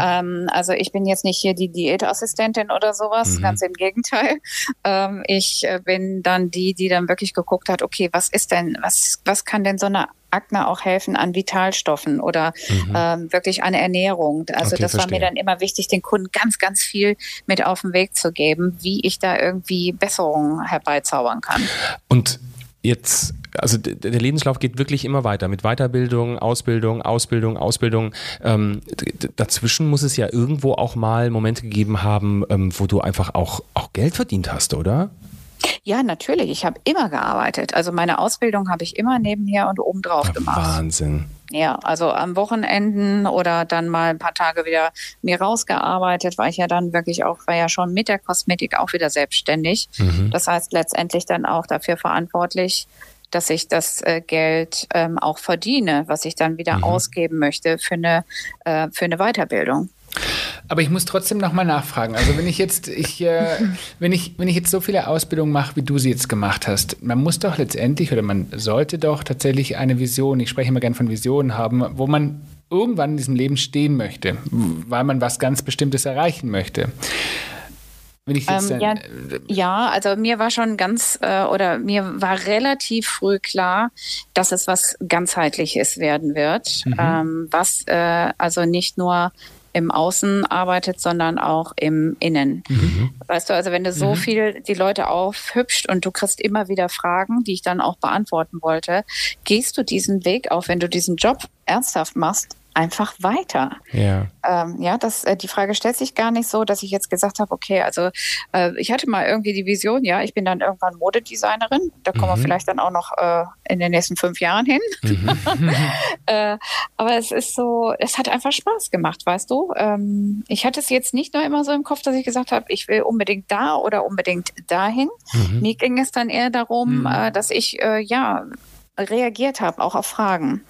Ähm, also ich bin jetzt nicht hier die Diätassistentin oder sowas, ganz im Gegenteil. Ähm, ich äh, bin dann die, die dann wirklich geguckt hat, okay, was ist denn, was, was kann denn so eine Akne auch helfen an Vitalstoffen oder ähm, wirklich an Ernährung. Also Okay, das war verstehe. mir dann immer wichtig, den Kunden ganz, ganz viel mit auf den Weg zu geben, wie ich da irgendwie Besserungen herbeizaubern kann. Und jetzt, also der Lebenslauf geht wirklich immer weiter mit Weiterbildung, Ausbildung, Ausbildung, Ausbildung. Ähm, dazwischen muss es ja irgendwo auch mal Momente gegeben haben, ähm, wo du einfach auch, auch Geld verdient hast, oder? Ja, natürlich. Ich habe immer gearbeitet. Also meine Ausbildung habe ich immer nebenher und obendrauf gemacht. Wahnsinn. Ja, also am Wochenenden oder dann mal ein paar Tage wieder mir rausgearbeitet, war ich ja dann wirklich auch, war ja schon mit der Kosmetik auch wieder selbstständig. Das heißt letztendlich dann auch dafür verantwortlich, dass ich das äh, Geld ähm, auch verdiene, was ich dann wieder ausgeben möchte für eine, äh, für eine Weiterbildung. Aber ich muss trotzdem nochmal nachfragen. Also wenn ich jetzt, ich, äh, wenn ich, wenn ich jetzt so viele Ausbildungen mache, wie du sie jetzt gemacht hast, man muss doch letztendlich oder man sollte doch tatsächlich eine Vision, ich spreche immer gern von Visionen haben, wo man irgendwann in diesem Leben stehen möchte, weil man was ganz Bestimmtes erreichen möchte. Wenn ich jetzt Ähm, ja, ja, also mir war schon ganz äh, oder mir war relativ früh klar, dass es was ganzheitliches werden wird, ähm, was äh, also nicht nur im Außen arbeitet, sondern auch im Innen. Mhm. Weißt du, also wenn du so mhm. viel die Leute aufhübscht und du kriegst immer wieder Fragen, die ich dann auch beantworten wollte, gehst du diesen Weg auf, wenn du diesen Job ernsthaft machst, einfach weiter. Ja, ähm, ja das, äh, die Frage stellt sich gar nicht so, dass ich jetzt gesagt habe, okay, also äh, ich hatte mal irgendwie die Vision, ja, ich bin dann irgendwann Modedesignerin. Da kommen mhm. wir vielleicht dann auch noch äh, in den nächsten fünf Jahren hin. Mhm. äh, aber es ist so, es hat einfach Spaß gemacht, weißt du. Ähm, ich hatte es jetzt nicht nur immer so im Kopf, dass ich gesagt habe, ich will unbedingt da oder unbedingt dahin. Mhm. Mir ging es dann eher darum, mhm. äh, dass ich äh, ja reagiert habe, auch auf Fragen.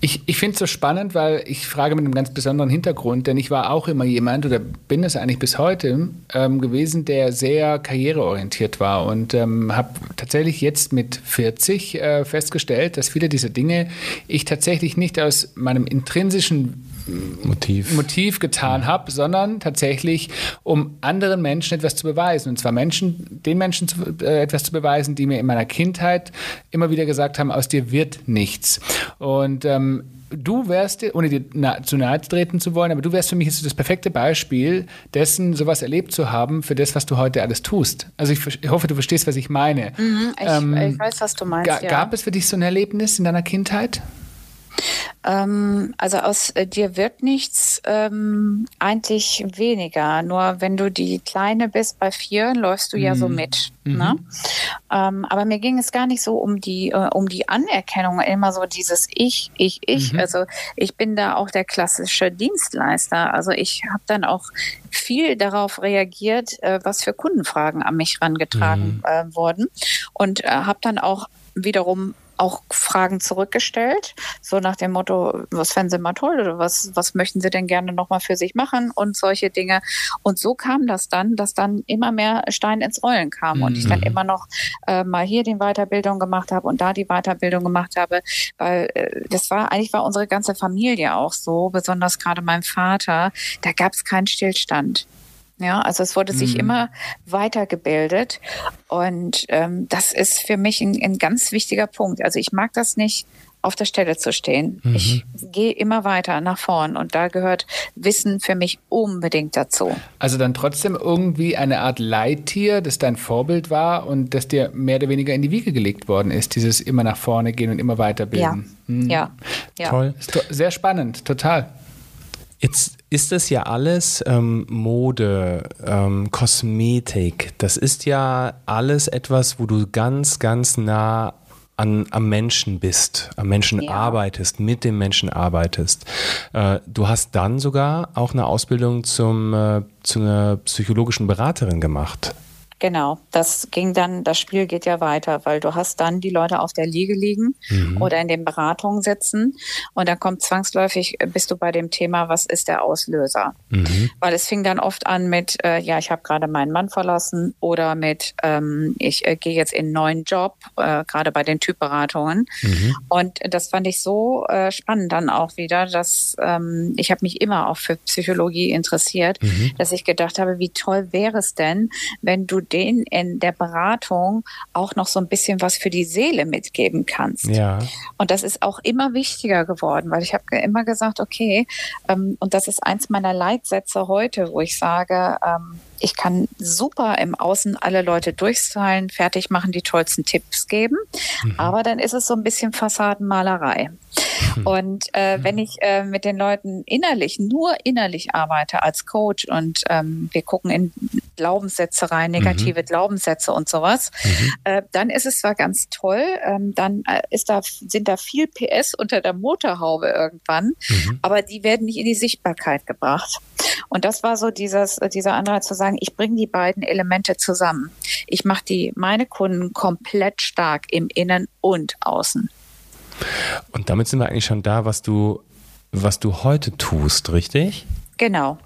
Ich, ich finde es so spannend, weil ich frage mit einem ganz besonderen Hintergrund, denn ich war auch immer jemand oder bin es eigentlich bis heute ähm, gewesen, der sehr karriereorientiert war und ähm, habe tatsächlich jetzt mit 40 äh, festgestellt, dass viele dieser Dinge ich tatsächlich nicht aus meinem intrinsischen Motiv, Motiv getan ja. habe, sondern tatsächlich, um anderen Menschen etwas zu beweisen. Und zwar Menschen, den Menschen zu, äh, etwas zu beweisen, die mir in meiner Kindheit immer wieder gesagt haben, aus dir wird nichts. Und ähm, du wärst, ohne dir na, zu nahe treten zu wollen, aber du wärst für mich jetzt das perfekte Beispiel dessen, sowas erlebt zu haben für das, was du heute alles tust. Also ich, ich hoffe, du verstehst, was ich meine. Mhm, ich, ähm, ich, weiß, was du meinst. ja. Gab es für dich so ein Erlebnis in deiner Kindheit? Ähm, also aus äh, dir wird nichts ähm, eigentlich weniger. Nur wenn du die Kleine bist bei vier, läufst du mhm. ja so mhm. mit. Mhm. Ne? Ähm, aber mir ging es gar nicht so um die äh, um die Anerkennung, immer so dieses Ich, ich, ich. Mhm. Also ich bin da auch der klassische Dienstleister. Also ich habe dann auch viel darauf reagiert, äh, was für Kundenfragen an mich rangetragen mhm. äh, wurden und äh, habe dann auch wiederum auch Fragen zurückgestellt, so nach dem Motto, was fänden Sie mal toll oder was, was möchten Sie denn gerne nochmal für sich machen und solche Dinge. Und so kam das dann, dass dann immer mehr Stein ins Rollen kam mhm. und ich dann mhm. immer noch äh, mal hier die Weiterbildung gemacht habe und da die Weiterbildung gemacht habe, weil äh, das war, eigentlich war unsere ganze Familie auch so, besonders gerade mein Vater, da gab es keinen Stillstand. Ja, also es wurde sich mhm. immer weitergebildet und ähm, das ist für mich ein, ein, ganz wichtiger Punkt. Also ich mag das nicht, auf der Stelle zu stehen. Mhm. Ich gehe immer weiter nach vorn und da gehört Wissen für mich unbedingt dazu. Also dann trotzdem irgendwie eine Art Leittier, das dein Vorbild war und das dir mehr oder weniger in die Wiege gelegt worden ist, dieses immer nach vorne gehen und immer weiterbilden. Ja, mhm. ja. ja. Toll. Sehr spannend, total. Jetzt ist das ja alles ähm, Mode, ähm, Kosmetik. Das ist ja alles etwas, wo du ganz, ganz nah an, am Menschen bist, am Menschen ja. arbeitest, mit dem Menschen arbeitest. Äh, du hast dann sogar auch eine Ausbildung zum, äh, zu einer psychologischen Beraterin gemacht. Genau, das ging dann, das Spiel geht ja weiter, weil du hast dann die Leute auf der Liege liegen mhm. oder in den Beratungen sitzen und dann kommt zwangsläufig, bist du bei dem Thema, was ist der Auslöser? Mhm. Weil es fing dann oft an mit, äh, ja, ich habe gerade meinen Mann verlassen oder mit, ähm, ich äh, gehe jetzt in einen neuen Job, äh, gerade bei den Typberatungen. Mhm. Und das fand ich so äh, spannend dann auch wieder, dass ähm, ich habe mich immer auch für Psychologie interessiert, mhm. dass ich gedacht habe, wie toll wäre es denn, wenn du denen in der Beratung auch noch so ein bisschen was für die Seele mitgeben kannst. Ja. Und das ist auch immer wichtiger geworden, weil ich habe immer gesagt, okay, ähm, und das ist eins meiner Leitsätze heute, wo ich sage, ähm, ich kann super im Außen alle Leute durchstylen, fertig machen, die tollsten Tipps geben. Mhm. Aber dann ist es so ein bisschen Fassadenmalerei. Mhm. Und äh, wenn ich äh, mit den Leuten innerlich, nur innerlich arbeite als Coach und ähm, wir gucken in Glaubenssätze rein, negative mhm. Glaubenssätze und sowas, mhm. äh, dann ist es zwar ganz toll, ähm, dann äh, ist da, sind da viel PS unter der Motorhaube irgendwann, mhm. aber die werden nicht in die Sichtbarkeit gebracht. Und das war so dieses, dieser Anreiz zu sagen, ich bringe die beiden Elemente zusammen. Ich mache die, meine Kunden komplett stark im Innen und Außen. Und damit sind wir eigentlich schon da, was du, was du heute tust, richtig? Genau.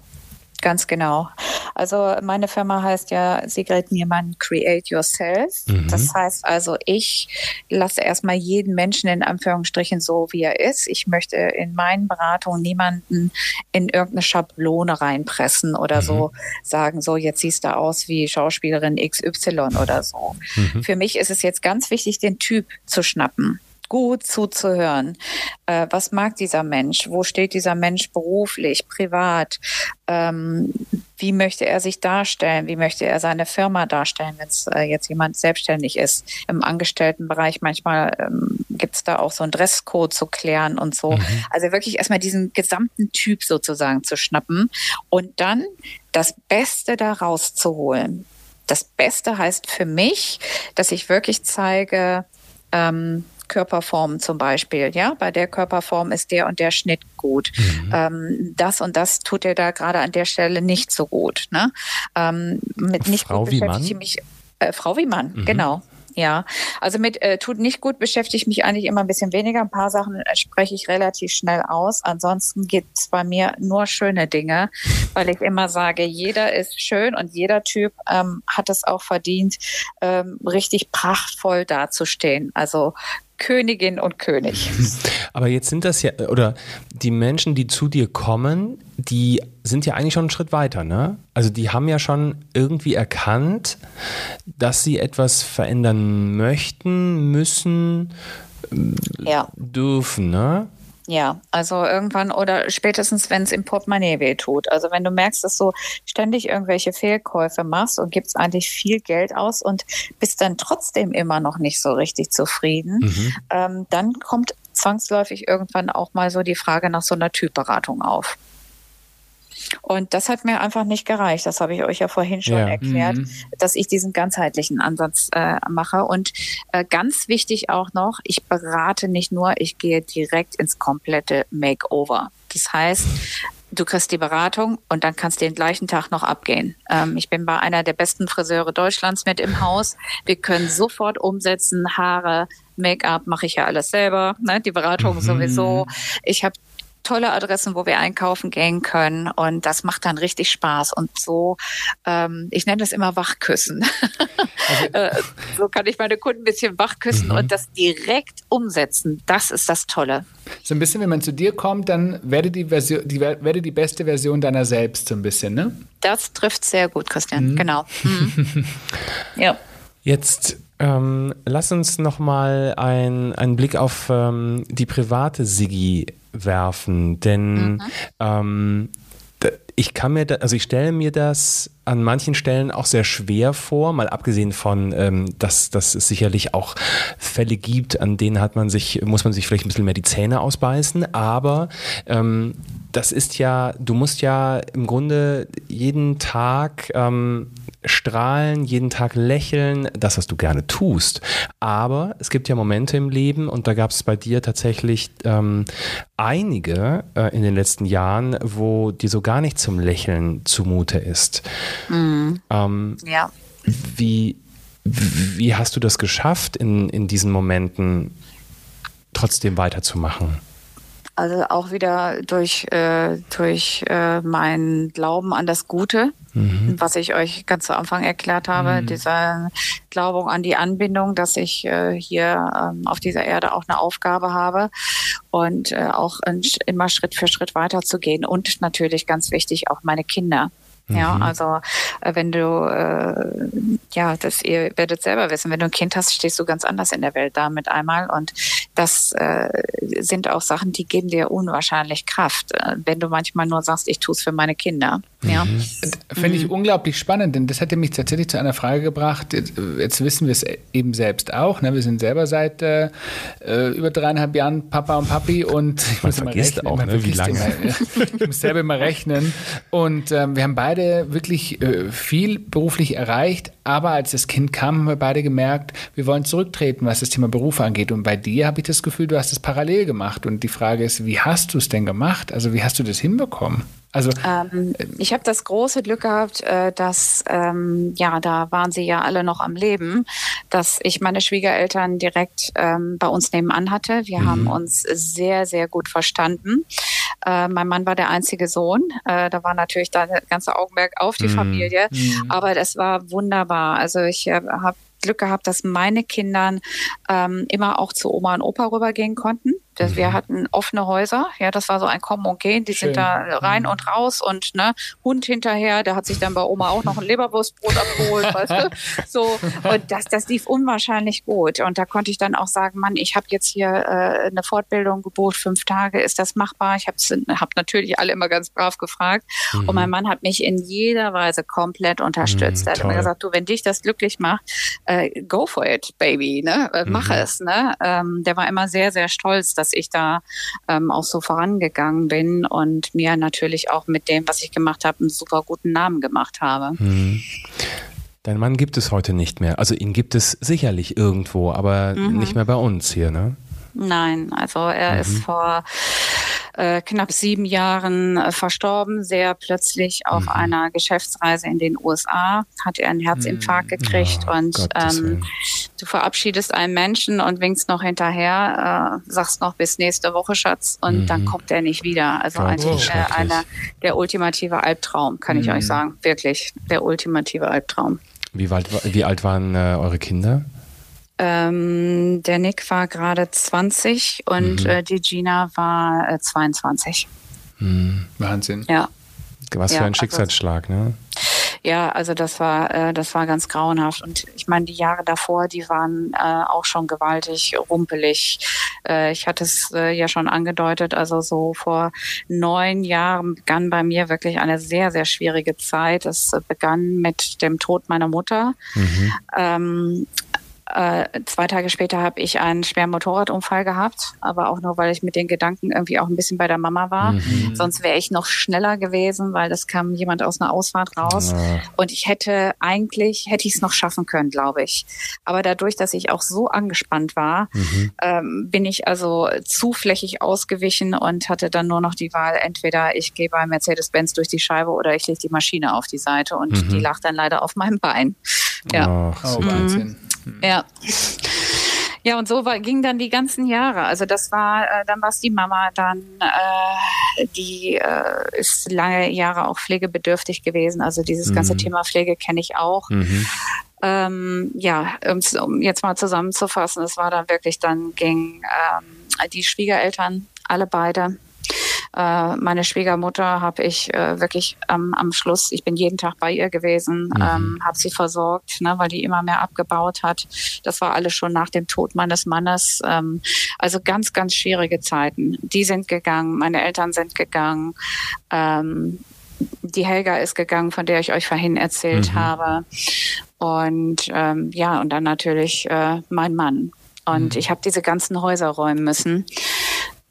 Ganz genau. Also meine Firma heißt ja Sigrid Niemann Create Yourself. Mhm. Das heißt also, ich lasse erstmal jeden Menschen in Anführungsstrichen so, wie er ist. Ich möchte in meinen Beratungen niemanden in irgendeine Schablone reinpressen oder mhm. so sagen, so jetzt siehst du aus wie Schauspielerin XY oder so. Mhm. Für mich ist es jetzt ganz wichtig, den Typ zu schnappen gut zuzuhören. Äh, was mag dieser Mensch? Wo steht dieser Mensch beruflich, privat? Ähm, wie möchte er sich darstellen? Wie möchte er seine Firma darstellen, wenn es äh, jetzt jemand selbstständig ist? Im Angestelltenbereich manchmal ähm, gibt es da auch so einen Dresscode zu klären und so. Mhm. Also wirklich erstmal diesen gesamten Typ sozusagen zu schnappen und dann das Beste da rauszuholen. Das Beste heißt für mich, dass ich wirklich zeige, ähm, Körperformen zum Beispiel. Ja, bei der Körperform ist der und der Schnitt gut. Mhm. Ähm, das und das tut er da gerade an der Stelle nicht so gut. Ne? Ähm, mit nicht Frau gut beschäftige ich mich. Äh, Frau wie Mann, mhm. genau. Ja, also mit äh, tut nicht gut beschäftige ich mich eigentlich immer ein bisschen weniger. Ein paar Sachen äh, spreche ich relativ schnell aus. Ansonsten gibt es bei mir nur schöne Dinge, weil ich immer sage, jeder ist schön und jeder Typ ähm, hat es auch verdient, ähm, richtig prachtvoll dazustehen. Also Königin und König. Aber jetzt sind das ja, oder die Menschen, die zu dir kommen, die sind ja eigentlich schon einen Schritt weiter, ne? Also die haben ja schon irgendwie erkannt, dass sie etwas verändern möchten, müssen, ja. dürfen, ne? Ja, also irgendwann oder spätestens, wenn es im Portemonnaie weh tut. Also wenn du merkst, dass du ständig irgendwelche Fehlkäufe machst und gibst eigentlich viel Geld aus und bist dann trotzdem immer noch nicht so richtig zufrieden, mhm. ähm, dann kommt zwangsläufig irgendwann auch mal so die Frage nach so einer Typberatung auf. Und das hat mir einfach nicht gereicht. Das habe ich euch ja vorhin schon ja. erklärt, mhm. dass ich diesen ganzheitlichen Ansatz äh, mache. Und äh, ganz wichtig auch noch, ich berate nicht nur, ich gehe direkt ins komplette Makeover. Das heißt, du kriegst die Beratung und dann kannst du den gleichen Tag noch abgehen. Ähm, ich bin bei einer der besten Friseure Deutschlands mit im Haus. Wir können sofort umsetzen, Haare, Make-up mache ich ja alles selber, ne? die Beratung mhm. sowieso. Ich habe tolle Adressen, wo wir einkaufen gehen können. Und das macht dann richtig Spaß. Und so, ähm, ich nenne das immer Wachküssen. Also, äh, so kann ich meine Kunden ein bisschen wachküssen mhm. und das direkt umsetzen. Das ist das Tolle. So ein bisschen, wenn man zu dir kommt, dann werde die, Version, die, werde die beste Version deiner selbst so ein bisschen, ne? Das trifft sehr gut, Christian. Mhm. Genau. Mhm. ja. Jetzt ähm, lass uns noch mal ein, einen Blick auf ähm, die private Sigi werfen, denn mhm. ähm, ich kann mir, da, also ich stelle mir das an manchen Stellen auch sehr schwer vor, mal abgesehen von, ähm, dass, dass es sicherlich auch Fälle gibt, an denen hat man sich, muss man sich vielleicht ein bisschen mehr die Zähne ausbeißen, aber ähm, das ist ja, du musst ja im Grunde jeden Tag ähm, strahlen, jeden Tag lächeln, das, was du gerne tust. Aber es gibt ja Momente im Leben und da gab es bei dir tatsächlich ähm, einige äh, in den letzten Jahren, wo dir so gar nicht zum Lächeln zumute ist. Mhm. Ähm, ja. Wie, wie hast du das geschafft, in, in diesen Momenten trotzdem weiterzumachen? Also auch wieder durch, äh, durch äh, meinen Glauben an das Gute, mhm. was ich euch ganz zu Anfang erklärt habe, mhm. dieser Glauben an die Anbindung, dass ich äh, hier ähm, auf dieser Erde auch eine Aufgabe habe und äh, auch in, immer Schritt für Schritt weiterzugehen und natürlich ganz wichtig auch meine Kinder. Ja, mhm. also äh, wenn du, äh, ja, das ihr werdet selber wissen, wenn du ein Kind hast, stehst du ganz anders in der Welt da mit einmal und das äh, sind auch Sachen, die geben dir unwahrscheinlich Kraft, äh, wenn du manchmal nur sagst, ich tue es für meine Kinder. Ja. Mhm. Finde ich mhm. unglaublich spannend, denn das hätte mich tatsächlich zu einer Frage gebracht. Jetzt wissen wir es eben selbst auch. Ne? Wir sind selber seit äh, äh über dreieinhalb Jahren Papa und Papi und ich muss immer rechnen. Auch, ne? Wie lange? Immer, ich muss selber mal rechnen. Und ähm, wir haben beide wirklich äh, viel beruflich erreicht, aber als das Kind kam, haben wir beide gemerkt, wir wollen zurücktreten, was das Thema Beruf angeht. Und bei dir habe ich das Gefühl, du hast es parallel gemacht. Und die Frage ist, wie hast du es denn gemacht? Also wie hast du das hinbekommen? Also ähm, ich habe das große Glück gehabt, äh, dass ähm, ja da waren sie ja alle noch am Leben, dass ich meine Schwiegereltern direkt ähm, bei uns nebenan hatte. Wir mhm. haben uns sehr sehr gut verstanden. Äh, mein Mann war der einzige Sohn. Äh, da war natürlich da das ganze Augenmerk auf die mhm. Familie, mhm. aber das war wunderbar. Also ich äh, habe Glück gehabt, dass meine Kinder ähm, immer auch zu Oma und Opa rübergehen konnten Das, Wir hatten offene Häuser, ja, das war so ein Kommen und Gehen, die Schön. sind da rein und raus und ne, Hund hinterher, der hat sich dann bei Oma auch noch ein Leberwurstbrot abgeholt, weißt du? So, und das, das lief unwahrscheinlich gut. Und da konnte ich dann auch sagen, Mann, ich habe jetzt hier äh, eine Fortbildung gebucht, fünf Tage, ist das machbar? Ich habe hab natürlich alle immer ganz brav gefragt. Und mein Mann hat mich in jeder Weise komplett unterstützt. Mhm, er hat immer gesagt, du, wenn dich das glücklich macht, äh, go for it, baby, ne? Äh, mach Mhm. es, ne? Ähm, der war immer sehr, sehr stolz, dass ich da ähm, auch so vorangegangen bin und mir natürlich auch mit dem, was ich gemacht habe, einen super guten Namen gemacht habe. Mhm. Dein Mann gibt es heute nicht mehr. Also ihn gibt es sicherlich irgendwo, aber Mhm. nicht mehr bei uns hier, ne? Nein, also er Mhm. ist vor äh, knapp sieben Jahren äh, verstorben, sehr plötzlich auf Mhm. einer Geschäftsreise in den USA, hat er einen Herzinfarkt gekriegt Oh, und ähm. Du verabschiedest einen Menschen und winkst noch hinterher, äh, sagst noch bis nächste Woche, Schatz, und Mhm. dann kommt er nicht wieder. Also wie eigentlich äh, einer der ultimative Albtraum, kann ich Mhm. euch sagen. Wirklich, der ultimative Albtraum. Wie, weit, wie alt waren äh, eure Kinder? Ähm, der Nick war gerade 20 und Mhm. äh, die Gina war äh, 22. Hm. Wahnsinn. Ja. Was Ja, für ein also- Schicksalsschlag, ne? Ja, also das war, äh, das war ganz grauenhaft. Und ich meine, die Jahre davor, die waren äh, auch schon gewaltig rumpelig. Äh, ich hatte es äh, ja schon angedeutet, also so vor neun Jahren begann bei mir wirklich eine sehr, sehr schwierige Zeit. Es begann mit dem Tod meiner Mutter. Mhm. Ähm, äh, zwei Tage später habe ich einen schweren Motorradunfall gehabt, aber auch nur, weil ich mit den Gedanken irgendwie auch ein bisschen bei der Mama war. Mhm. Sonst wäre ich noch schneller gewesen, weil das kam jemand aus einer Ausfahrt raus. Ach. Und ich hätte eigentlich, hätte ich es noch schaffen können, glaube ich. Aber dadurch, dass ich auch so angespannt war, Mhm. ähm, bin ich also zu flächig ausgewichen und hatte dann nur noch die Wahl, entweder ich gehe bei Mercedes-Benz durch die Scheibe oder ich lege die Maschine auf die Seite und Mhm. die lag dann leider auf meinem Bein. Ja. Ach, Oh, super. Wahnsinn. Ja. Ja, und so war, ging dann die ganzen Jahre. Also das war, äh, dann war es die Mama, dann äh, die äh, ist lange Jahre auch pflegebedürftig gewesen. Also dieses ganze Mhm. Thema Pflege kenne ich auch. Mhm. Ähm, ja, um's- um jetzt mal zusammenzufassen, es war dann wirklich, dann ging ähm, die Schwiegereltern, alle beide. Äh, meine Schwiegermutter habe ich äh, wirklich am am Schluss, ich bin jeden Tag bei ihr gewesen, Mhm. ähm, habe sie versorgt, ne, weil die immer mehr abgebaut hat. Das war alles schon nach dem Tod meines Mannes. Ähm, also ganz, ganz schwierige Zeiten. Die sind gegangen, meine Eltern sind gegangen. Ähm, die Helga ist gegangen, von der ich euch vorhin erzählt Mhm. habe. Und ähm, ja, und dann natürlich äh, mein Mann. Und Mhm. ich habe diese ganzen Häuser räumen müssen.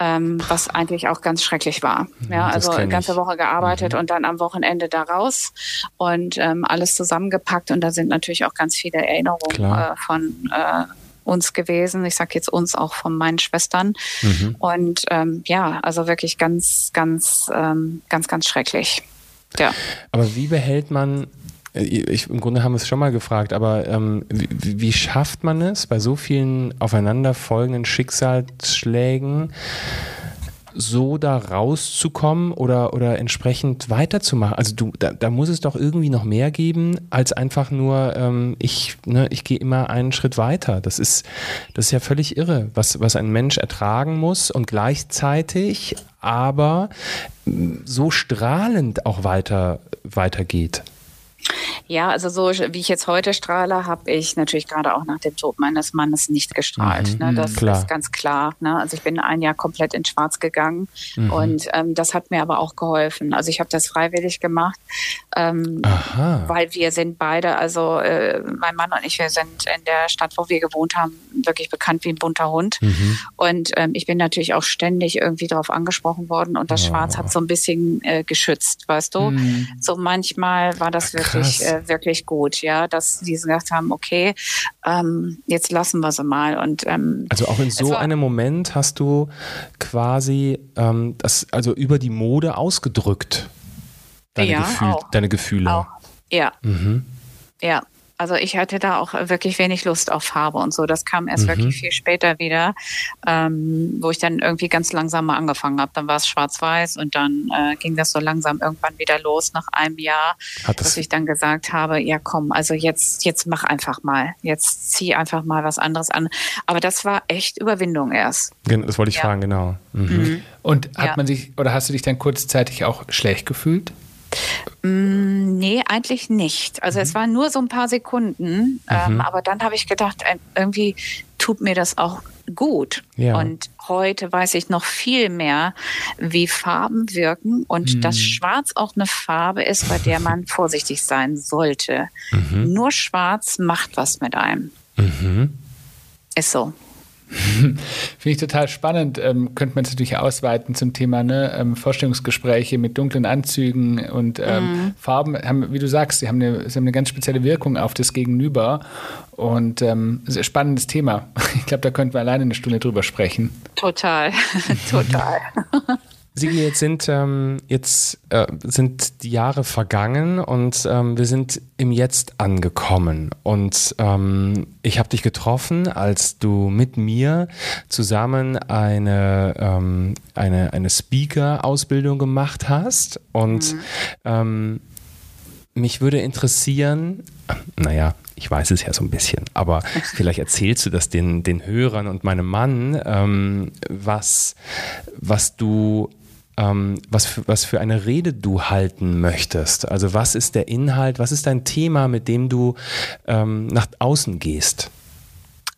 Ähm, was eigentlich auch ganz schrecklich war. Ja, das also ganze. Mhm. Woche gearbeitet und dann am Wochenende da raus und ähm, alles zusammengepackt. Und da sind natürlich auch ganz viele Erinnerungen äh, von äh, uns gewesen. Ich sage jetzt uns auch von meinen Schwestern. Mhm. Und ähm, ja, also wirklich ganz, ganz, ähm, ganz, ganz schrecklich. Ja. Aber wie behält man, ich, im Grunde haben wir es schon mal gefragt, aber ähm, wie, wie schafft man es bei so vielen aufeinanderfolgenden Schicksalsschlägen, so da rauszukommen oder, oder entsprechend weiterzumachen? Also du, da, da muss es doch irgendwie noch mehr geben, als einfach nur, ähm, ich, ne, ich gehe immer einen Schritt weiter. Das ist, das ist ja völlig irre, was, was ein Mensch ertragen muss und gleichzeitig aber mm, so strahlend auch weiter, weitergeht. Ja, also so wie ich jetzt heute strahle, habe ich natürlich gerade auch nach dem Tod meines Mannes nicht gestrahlt. Mhm, ne? Das klar. ist ganz klar. Ne? Also ich bin ein Jahr komplett in Schwarz gegangen Mhm. und ähm, das hat mir aber auch geholfen. Also ich habe das freiwillig gemacht, ähm, weil wir sind beide, also äh, mein Mann und ich, wir sind in der Stadt, wo wir gewohnt haben, wirklich bekannt wie ein bunter Hund. Mhm. Und ähm, ich bin natürlich auch ständig irgendwie darauf angesprochen worden und das Oh. Schwarz hat so ein bisschen äh, geschützt, weißt du? Mhm. So manchmal war das Ach, wirklich, krass. Äh, wirklich gut, ja, dass die gesagt haben, okay, ähm, jetzt lassen wir sie mal. Und ähm, Also auch in so einem Moment hast du quasi ähm, das also über die Mode ausgedrückt. Deine, Ja, Gefühl, deine Gefühle. auch, ja, Mhm. ja. Also ich hatte da auch wirklich wenig Lust auf Farbe und so. Das kam erst mhm. wirklich viel später wieder, ähm, wo ich dann irgendwie ganz langsam mal angefangen habe. Dann war es schwarz-weiß und dann äh, ging das so langsam irgendwann wieder los nach einem Jahr, dass ich dann gesagt habe, ja komm, also jetzt, jetzt mach einfach mal. Jetzt zieh einfach mal was anderes an. Aber das war echt Überwindung erst. Das wollte ich ja. fragen, genau. Mhm. Mhm. Und hat ja. man sich, oder hast du dich dann kurzzeitig auch schlecht gefühlt? Mm, nee, eigentlich nicht. Also mhm. es waren nur so ein paar Sekunden, ähm, mhm. aber dann habe ich gedacht, äh, irgendwie tut mir das auch gut. Ja. Und heute weiß ich noch viel mehr, wie Farben wirken und mhm. dass Schwarz auch eine Farbe ist, bei der man vorsichtig sein sollte. Mhm. Nur Schwarz macht was mit einem. Mhm. Ist so. Finde ich total spannend. Ähm, könnte man es natürlich ausweiten zum Thema ne? ähm, Vorstellungsgespräche mit dunklen Anzügen und ähm, mhm. Farben. Haben, wie du sagst, sie haben, eine, sie haben eine ganz spezielle Wirkung auf das Gegenüber. Und ähm, sehr spannendes Thema. Ich glaube, da könnten wir alleine eine Stunde drüber sprechen. Total, total. Sigi, jetzt sind, ähm, jetzt, äh, sind die Jahre vergangen und ähm, wir sind im Jetzt angekommen. Und ähm, ich habe dich getroffen, als du mit mir zusammen eine, ähm, eine, eine Speaker-Ausbildung gemacht hast. Und mhm. Ähm, mich würde interessieren, naja, ich weiß es ja so ein bisschen, aber vielleicht erzählst du das den, den Hörern und meinem Mann, ähm, was, was du ähm, was, für, was für eine Rede du halten möchtest. Also was ist der Inhalt, was ist dein Thema, mit dem du ähm, nach außen gehst?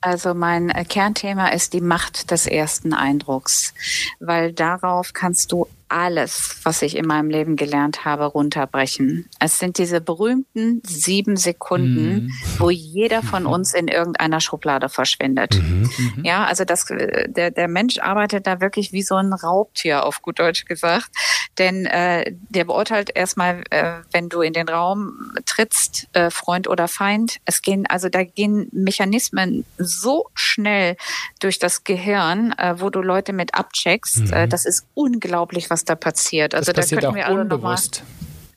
Also mein äh, Kernthema ist die Macht des ersten Eindrucks, weil darauf kannst du alles, was ich in meinem Leben gelernt habe, runterbrechen. Es sind diese berühmten sieben Sekunden, mhm. wo jeder von uns in irgendeiner Schublade verschwindet. Mhm. mhm. Ja, also das, der, der Mensch arbeitet da wirklich wie so ein Raubtier, auf gut Deutsch gesagt. Denn äh, der beurteilt erstmal, äh, wenn du in den Raum trittst, äh, Freund oder Feind. Es gehen, also da gehen Mechanismen so schnell durch das Gehirn, äh, wo du Leute mit abcheckst. Äh, mhm. das ist unglaublich, was was da passiert. Also das passiert da könnten wir alle unbewusst.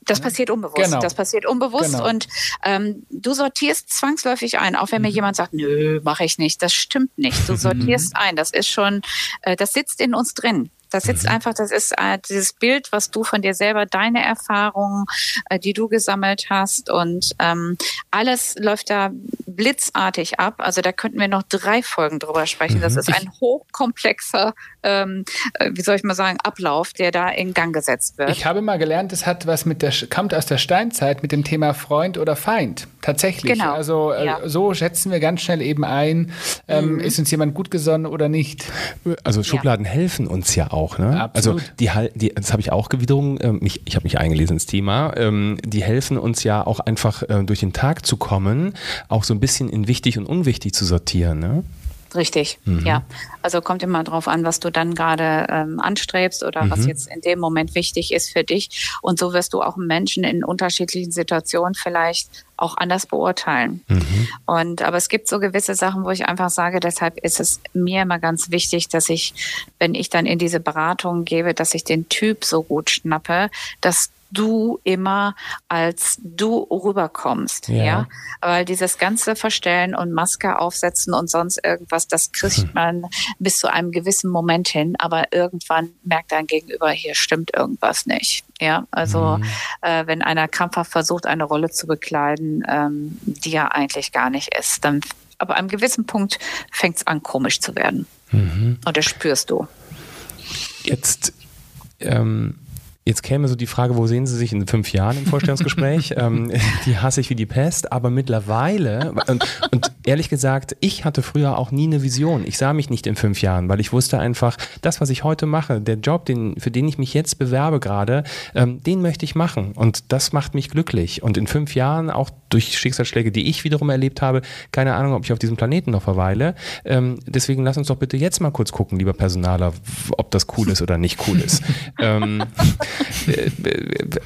Das passiert unbewusst. Genau. Das passiert unbewusst genau. und ähm, du sortierst zwangsläufig ein, auch wenn mhm. mir jemand sagt, nö, mache ich nicht. Das stimmt nicht. Du sortierst ein. Das ist schon, äh, das sitzt in uns drin. Das sitzt mhm. einfach, das ist äh, dieses Bild, was du von dir selber, deine Erfahrungen, äh, die du gesammelt hast und ähm, alles läuft da blitzartig ab. Also da könnten wir noch drei Folgen drüber sprechen. Das mhm. ist ein hochkomplexer, ähm, äh, wie soll ich mal sagen, Ablauf, der da in Gang gesetzt wird. Ich habe mal gelernt, es hat was mit der, kommt aus der Steinzeit mit dem Thema Freund oder Feind. Tatsächlich. Genau. Also äh, ja. so schätzen wir ganz schnell eben ein, ähm, mhm. ist uns jemand gut gesonnen oder nicht. Also Schubladen ja. helfen uns ja auch. Ne? Also die, die, das habe ich auch wiederum, äh, mich, ich habe mich eingelesen ins Thema, ähm, die helfen uns ja auch einfach äh, durch den Tag zu kommen, auch so ein bisschen in wichtig und unwichtig zu sortieren. Ne? Richtig, mhm. ja. Also kommt immer drauf an, was du dann gerade ähm, anstrebst oder mhm. was jetzt in dem Moment wichtig ist für dich. Und so wirst du auch Menschen in unterschiedlichen Situationen vielleicht auch anders beurteilen. Mhm. Und aber es gibt so gewisse Sachen, wo ich einfach sage, deshalb ist es mir immer ganz wichtig, dass ich, wenn ich dann in diese Beratung gebe, dass ich den Typ so gut schnappe, dass du immer als du rüberkommst, ja. ja? Weil dieses ganze Verstellen und Maske aufsetzen und sonst irgendwas, das kriegt hm. man bis zu einem gewissen Moment hin, aber irgendwann merkt dein Gegenüber, hier stimmt irgendwas nicht. Ja, also mhm. äh, wenn einer krampfhaft versucht, eine Rolle zu bekleiden, ähm, die er eigentlich gar nicht ist, dann aber einem gewissen Punkt fängt es an, komisch zu werden. Mhm. Und das spürst du. Jetzt ähm, Jetzt käme so die Frage, wo sehen Sie sich in fünf Jahren im Vorstellungsgespräch? ähm, die hasse ich wie die Pest, aber mittlerweile, und, und, ehrlich gesagt, ich hatte früher auch nie eine Vision. Ich sah mich nicht in fünf Jahren, weil ich wusste einfach, das, was ich heute mache, der Job, den, für den ich mich jetzt bewerbe gerade, ähm, den möchte ich machen. Und das macht mich glücklich. Und in fünf Jahren, auch durch Schicksalsschläge, die ich wiederum erlebt habe, keine Ahnung, ob ich auf diesem Planeten noch verweile. Ähm, deswegen lass uns doch bitte jetzt mal kurz gucken, lieber Personaler, ob das cool ist oder nicht cool ist. äh,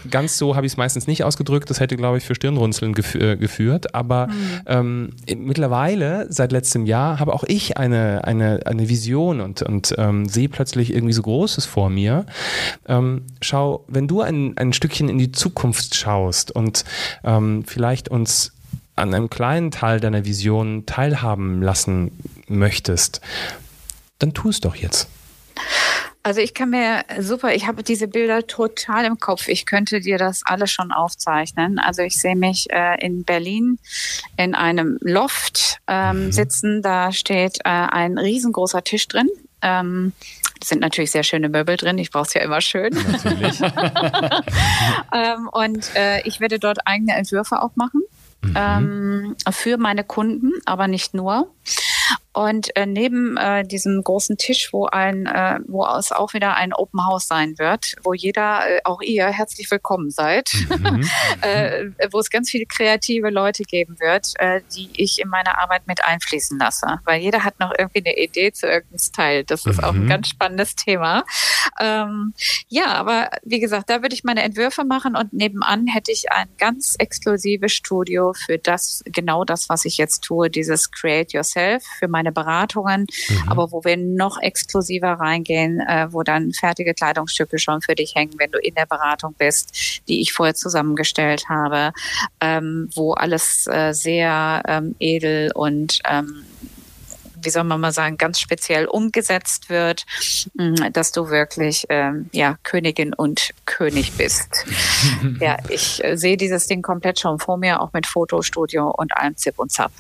ganz so habe ich es meistens nicht ausgedrückt. Das hätte, glaube ich, für Stirnrunzeln gef äh, geführt. Aber mhm. ähm, mittlerweile, seit letztem Jahr, habe auch ich eine, eine, eine Vision und, und ähm, sehe plötzlich irgendwie so Großes vor mir. Ähm, schau, wenn du ein, ein Stückchen in die Zukunft schaust und ähm, vielleicht uns an einem kleinen Teil deiner Vision teilhaben lassen möchtest, dann tu es doch jetzt. Also ich kann mir super, ich habe diese Bilder total im Kopf. Ich könnte dir das alles schon aufzeichnen. Also ich sehe mich äh, in Berlin in einem Loft ähm, mhm. sitzen. Da steht äh, ein riesengroßer Tisch drin. Ähm, sind natürlich sehr schöne Möbel drin. Ich brauche es ja immer schön. Natürlich. ähm, und äh, ich werde dort eigene Entwürfe auch machen. Mhm. Ähm, für meine Kunden, aber nicht nur. Und äh, neben äh, diesem großen Tisch, wo ein, äh, wo es auch wieder ein Open House sein wird, wo jeder, äh, auch ihr, herzlich willkommen seid, mhm. äh, wo es ganz viele kreative Leute geben wird, äh, die ich in meine Arbeit mit einfließen lasse. Weil jeder hat noch irgendwie eine Idee zu irgendeinem Style. Das ist mhm. auch ein mhm. ganz spannendes Thema. Ähm, ja, aber wie gesagt, da würde ich meine Entwürfe machen und nebenan hätte ich ein ganz exklusives Studio für das, genau das, was ich jetzt tue, dieses Create Yourself für meine Beratungen, mhm. aber wo wir noch exklusiver reingehen, äh, wo dann fertige Kleidungsstücke schon für dich hängen, wenn du in der Beratung bist, die ich vorher zusammengestellt habe, ähm, wo alles äh, sehr ähm, edel und ähm, wie soll man mal sagen, ganz speziell umgesetzt wird, mm, dass du wirklich ähm, ja Königin und König bist. ja, ich äh, sehe dieses Ding komplett schon vor mir, auch mit Fotostudio und allem Zip und Zap.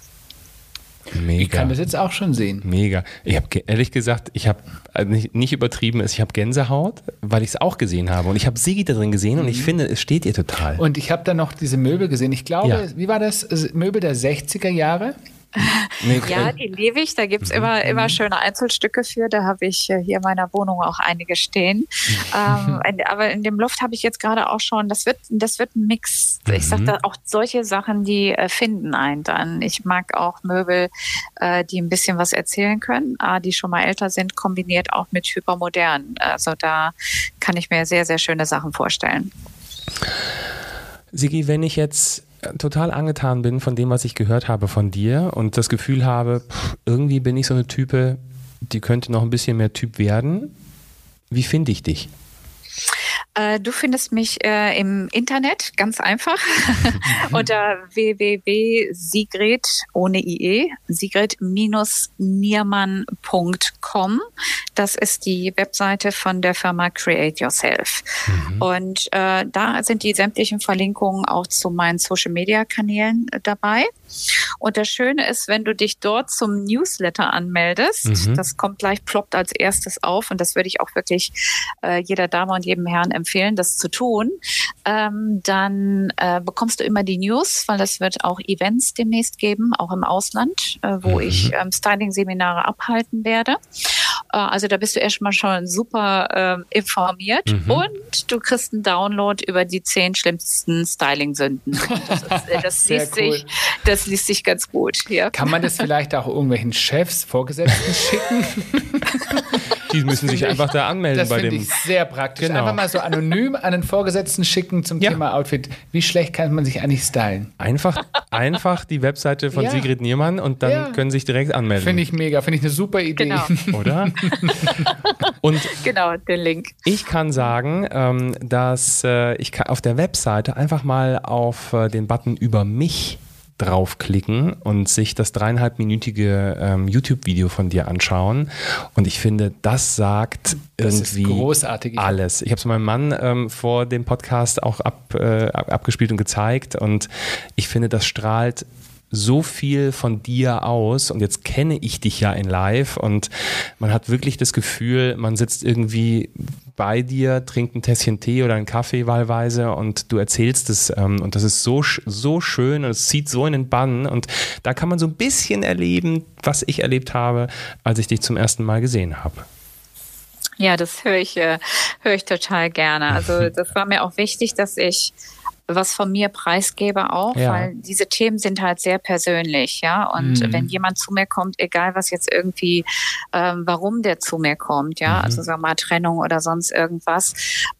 Mega. Ich kann das jetzt auch schon sehen. Mega. Ich habe ehrlich gesagt, ich habe also nicht, nicht, übertrieben, ich habe Gänsehaut, weil ich es auch gesehen habe. Und ich habe Sigi da drin gesehen und ich mhm. finde, es steht ihr total. Und ich habe da noch diese Möbel gesehen. Ich glaube, ja. wie war das? Möbel der 60er Jahre? Nee, ja, die liebe ich. Da gibt's mhm. immer, immer mhm. schöne Einzelstücke für. Da habe ich äh, hier in meiner Wohnung auch einige stehen. ähm, aber in dem Loft habe ich jetzt gerade auch schon, das wird, das wird ein Mix. Ich mhm. sage auch solche Sachen, die äh, finden einen dann. Ich mag auch Möbel, äh, die ein bisschen was erzählen können, äh, die schon mal älter sind, kombiniert auch mit hypermodern. Also da kann ich mir sehr, sehr schöne Sachen vorstellen. Sigi, wenn ich jetzt total angetan bin von dem, was ich gehört habe von dir und das Gefühl habe, irgendwie bin ich so eine Type, die könnte noch ein bisschen mehr Typ werden. Wie finde ich dich? Äh, du findest mich äh, im Internet ganz einfach unter www.sigrid ohne IE, sigrid-niermann.com. Das ist die Webseite von der Firma Create Yourself. Mhm. Und äh, da sind die sämtlichen Verlinkungen auch zu meinen Social Media Kanälen äh, dabei. Und das Schöne ist, wenn du dich dort zum Newsletter anmeldest, mhm. das kommt gleich, ploppt als erstes auf und das würde ich auch wirklich äh, jeder Dame und jedem Herrn empfehlen, das zu tun, ähm, dann äh, bekommst du immer die News, weil es wird auch Events demnächst geben, auch im Ausland, äh, wo mhm. ich ähm, Styling-Seminare abhalten werde. Äh, also da bist du erstmal schon super äh, informiert mhm. und du kriegst einen Download über die zehn schlimmsten Styling-Sünden. Das, äh, das, liest cool. sich, das liest sich ganz gut. Ja. Kann man das vielleicht auch irgendwelchen Chefs, Vorgesetzten schicken? Die müssen sich einfach da anmelden das bei dem. Das finde ich sehr praktisch. Genau. Einfach mal so anonym an den Vorgesetzten schicken zum ja. Thema Outfit. Wie schlecht kann man sich eigentlich stylen? Einfach, einfach die Webseite von ja. Sigrid Niermann und dann ja. können Sie sich direkt anmelden. Finde ich mega, finde ich eine super Idee. Genau. Oder? und genau, den Link. Ich kann sagen, ähm, dass äh, ich auf der Webseite einfach mal auf äh, den Button über mich draufklicken und sich das dreieinhalbminütige ähm, YouTube-Video von dir anschauen. Und ich finde, das sagt das irgendwie alles. Ich habe es meinem Mann ähm, vor dem Podcast auch ab, äh, abgespielt und gezeigt. Und ich finde, das strahlt so viel von dir aus und jetzt kenne ich dich ja in live und man hat wirklich das Gefühl, man sitzt irgendwie bei dir, trinkt ein Tässchen Tee oder einen Kaffee wahlweise und du erzählst es ähm, und das ist so, so schön und es zieht so in den Bann und da kann man so ein bisschen erleben, was ich erlebt habe, als ich dich zum ersten Mal gesehen habe. Ja, das höre ich, äh, höre ich total gerne. Also das war mir auch wichtig, dass ich was von mir preisgebe auch, ja. weil diese Themen sind halt sehr persönlich, ja. Und mhm. wenn jemand zu mir kommt, egal was jetzt irgendwie, ähm, warum der zu mir kommt, ja, mhm. also sagen wir mal Trennung oder sonst irgendwas,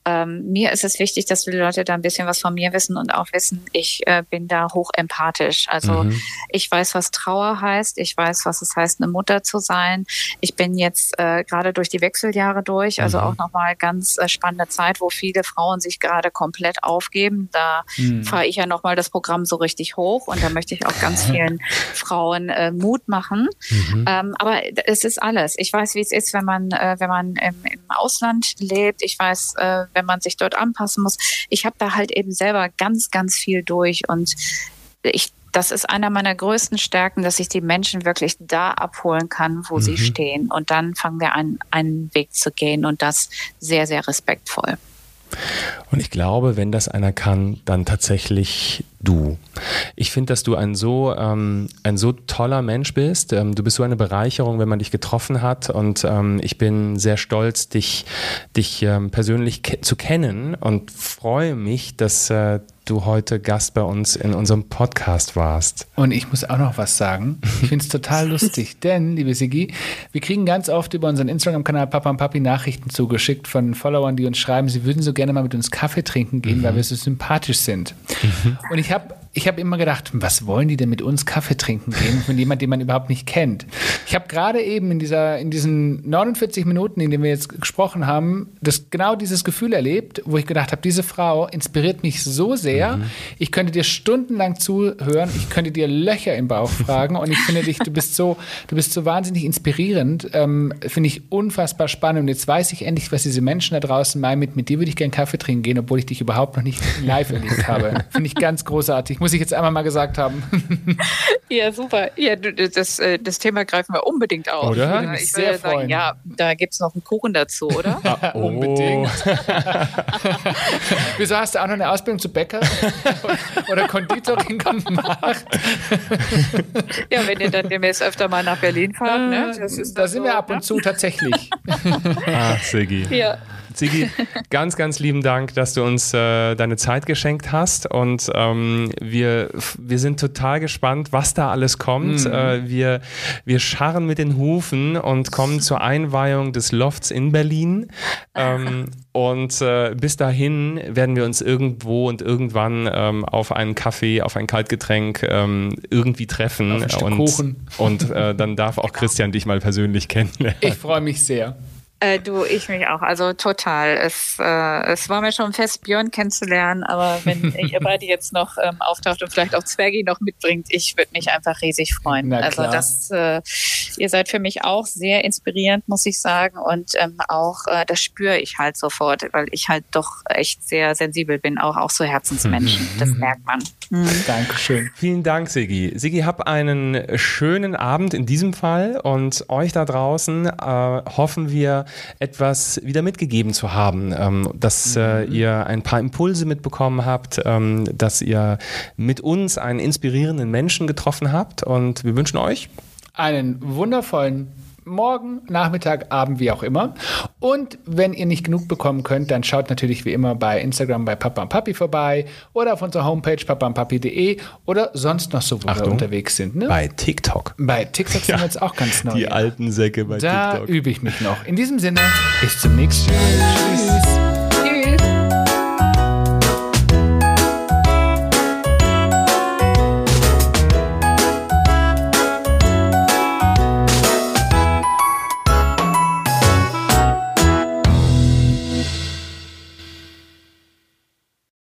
ähm, mir ist es wichtig, dass die Leute da ein bisschen was von mir wissen und auch wissen, ich äh, bin da hoch empathisch. Also mhm. ich weiß, was Trauer heißt, ich weiß, was es heißt, eine Mutter zu sein. Ich bin jetzt äh, gerade durch die Wechseljahre durch, also mhm. auch nochmal ganz äh, spannende Zeit, wo viele Frauen sich gerade komplett aufgeben. Da mhm. fahre ich ja nochmal das Programm so richtig hoch und da möchte ich auch ganz vielen Frauen äh, Mut machen. Mhm. Ähm, aber es ist alles. Ich weiß, wie es ist, wenn man, äh, wenn man im, im Ausland lebt. Ich weiß, äh, wenn man sich dort anpassen muss. Ich habe da halt eben selber ganz, ganz viel durch und ich das ist einer meiner größten Stärken, dass ich die Menschen wirklich da abholen kann, wo mhm. sie stehen. Und dann fangen wir an, einen Weg zu gehen und das sehr, sehr respektvoll. Und ich glaube, wenn das einer kann, dann tatsächlich du. Ich finde, dass du ein so, ähm, ein so toller Mensch bist. Ähm, du bist so eine Bereicherung, wenn man dich getroffen hat. Und ähm, ich bin sehr stolz, dich, dich ähm, persönlich ke zu kennen und freue mich, dass äh, du heute Gast bei uns in unserem Podcast warst. Und ich muss auch noch was sagen. Ich finde es total lustig, denn, liebe Sigi, wir kriegen ganz oft über unseren Instagram-Kanal Papa und Papi Nachrichten zugeschickt von Followern, die uns schreiben, sie würden so gerne mal mit uns Kaffee trinken gehen, mhm. weil wir so sympathisch sind. Mhm. Und ich habe ich habe immer gedacht, was wollen die denn mit uns Kaffee trinken gehen, von jemand, den man überhaupt nicht kennt. Ich habe gerade eben in, dieser, in diesen 49 Minuten, in denen wir jetzt gesprochen haben, das, genau dieses Gefühl erlebt, wo ich gedacht habe, diese Frau inspiriert mich so sehr, mhm. ich könnte dir stundenlang zuhören, ich könnte dir Löcher im Bauch fragen und ich finde dich, du bist so, du bist so wahnsinnig inspirierend, ähm, finde ich unfassbar spannend und jetzt weiß ich endlich, was diese Menschen da draußen meinen, mit, mit dir würde ich gerne Kaffee trinken gehen, obwohl ich dich überhaupt noch nicht live erlebt habe. Finde ich ganz großartig muss ich jetzt einmal mal gesagt haben. ja, super. Ja, das, äh, das Thema greifen wir unbedingt auf. Oder? Ich, ich sehr sagen, freuen. ja, da gibt es noch einen Kuchen dazu, oder? Ah, oh. Unbedingt. Wieso hast du auch noch eine Ausbildung zu Bäcker oder Konditorin gemacht? ja, wenn ihr dann demnächst öfter mal nach Berlin fahrt. Ne? da sind so, wir ab und ne? zu tatsächlich. ah, Sigi. Ja. Ziggy, ganz, ganz lieben Dank, dass du uns äh, deine Zeit geschenkt hast und ähm, wir, wir sind total gespannt, was da alles kommt. Mhm. Äh, wir, wir scharren mit den Hufen und kommen zur Einweihung des Lofts in Berlin. Ähm, und äh, bis dahin werden wir uns irgendwo und irgendwann ähm, auf einen Kaffee, auf ein Kaltgetränk ähm, irgendwie treffen. Auf ein und, Kuchen. Und äh, dann darf auch Christian dich mal persönlich kennenlernen. Ich freue mich sehr. Äh, du, ich mich auch. Also total. Es, äh, es war mir schon fest, Björn kennenzulernen, aber wenn ihr beide jetzt noch ähm, auftaucht und vielleicht auch Zwergi noch mitbringt, ich würde mich einfach riesig freuen. Also das, äh, ihr seid für mich auch sehr inspirierend, muss ich sagen. Und ähm, auch äh, das spüre ich halt sofort, weil ich halt doch echt sehr sensibel bin, auch, auch so Herzensmenschen. Mhm. Das merkt man. Mhm. Dankeschön. Vielen Dank, Sigi. Sigi, hab einen schönen Abend in diesem Fall und euch da draußen äh, hoffen wir, etwas wieder mitgegeben zu haben, ähm, dass äh, mhm. ihr ein paar Impulse mitbekommen habt, ähm, dass ihr mit uns einen inspirierenden Menschen getroffen habt und wir wünschen euch einen wundervollen morgen, Nachmittag, Abend, wie auch immer. Und wenn ihr nicht genug bekommen könnt, dann schaut natürlich wie immer bei Instagram bei Papa und Papi vorbei oder auf unserer Homepage papaundpapi.de oder sonst noch so, wo Achtung, wir unterwegs sind. Ne? Bei TikTok. Bei TikTok sind ja, wir jetzt auch ganz neu. Die alten Säcke bei da TikTok. Da übe ich mich noch. In diesem Sinne, bis zum nächsten Mal. Tschüss.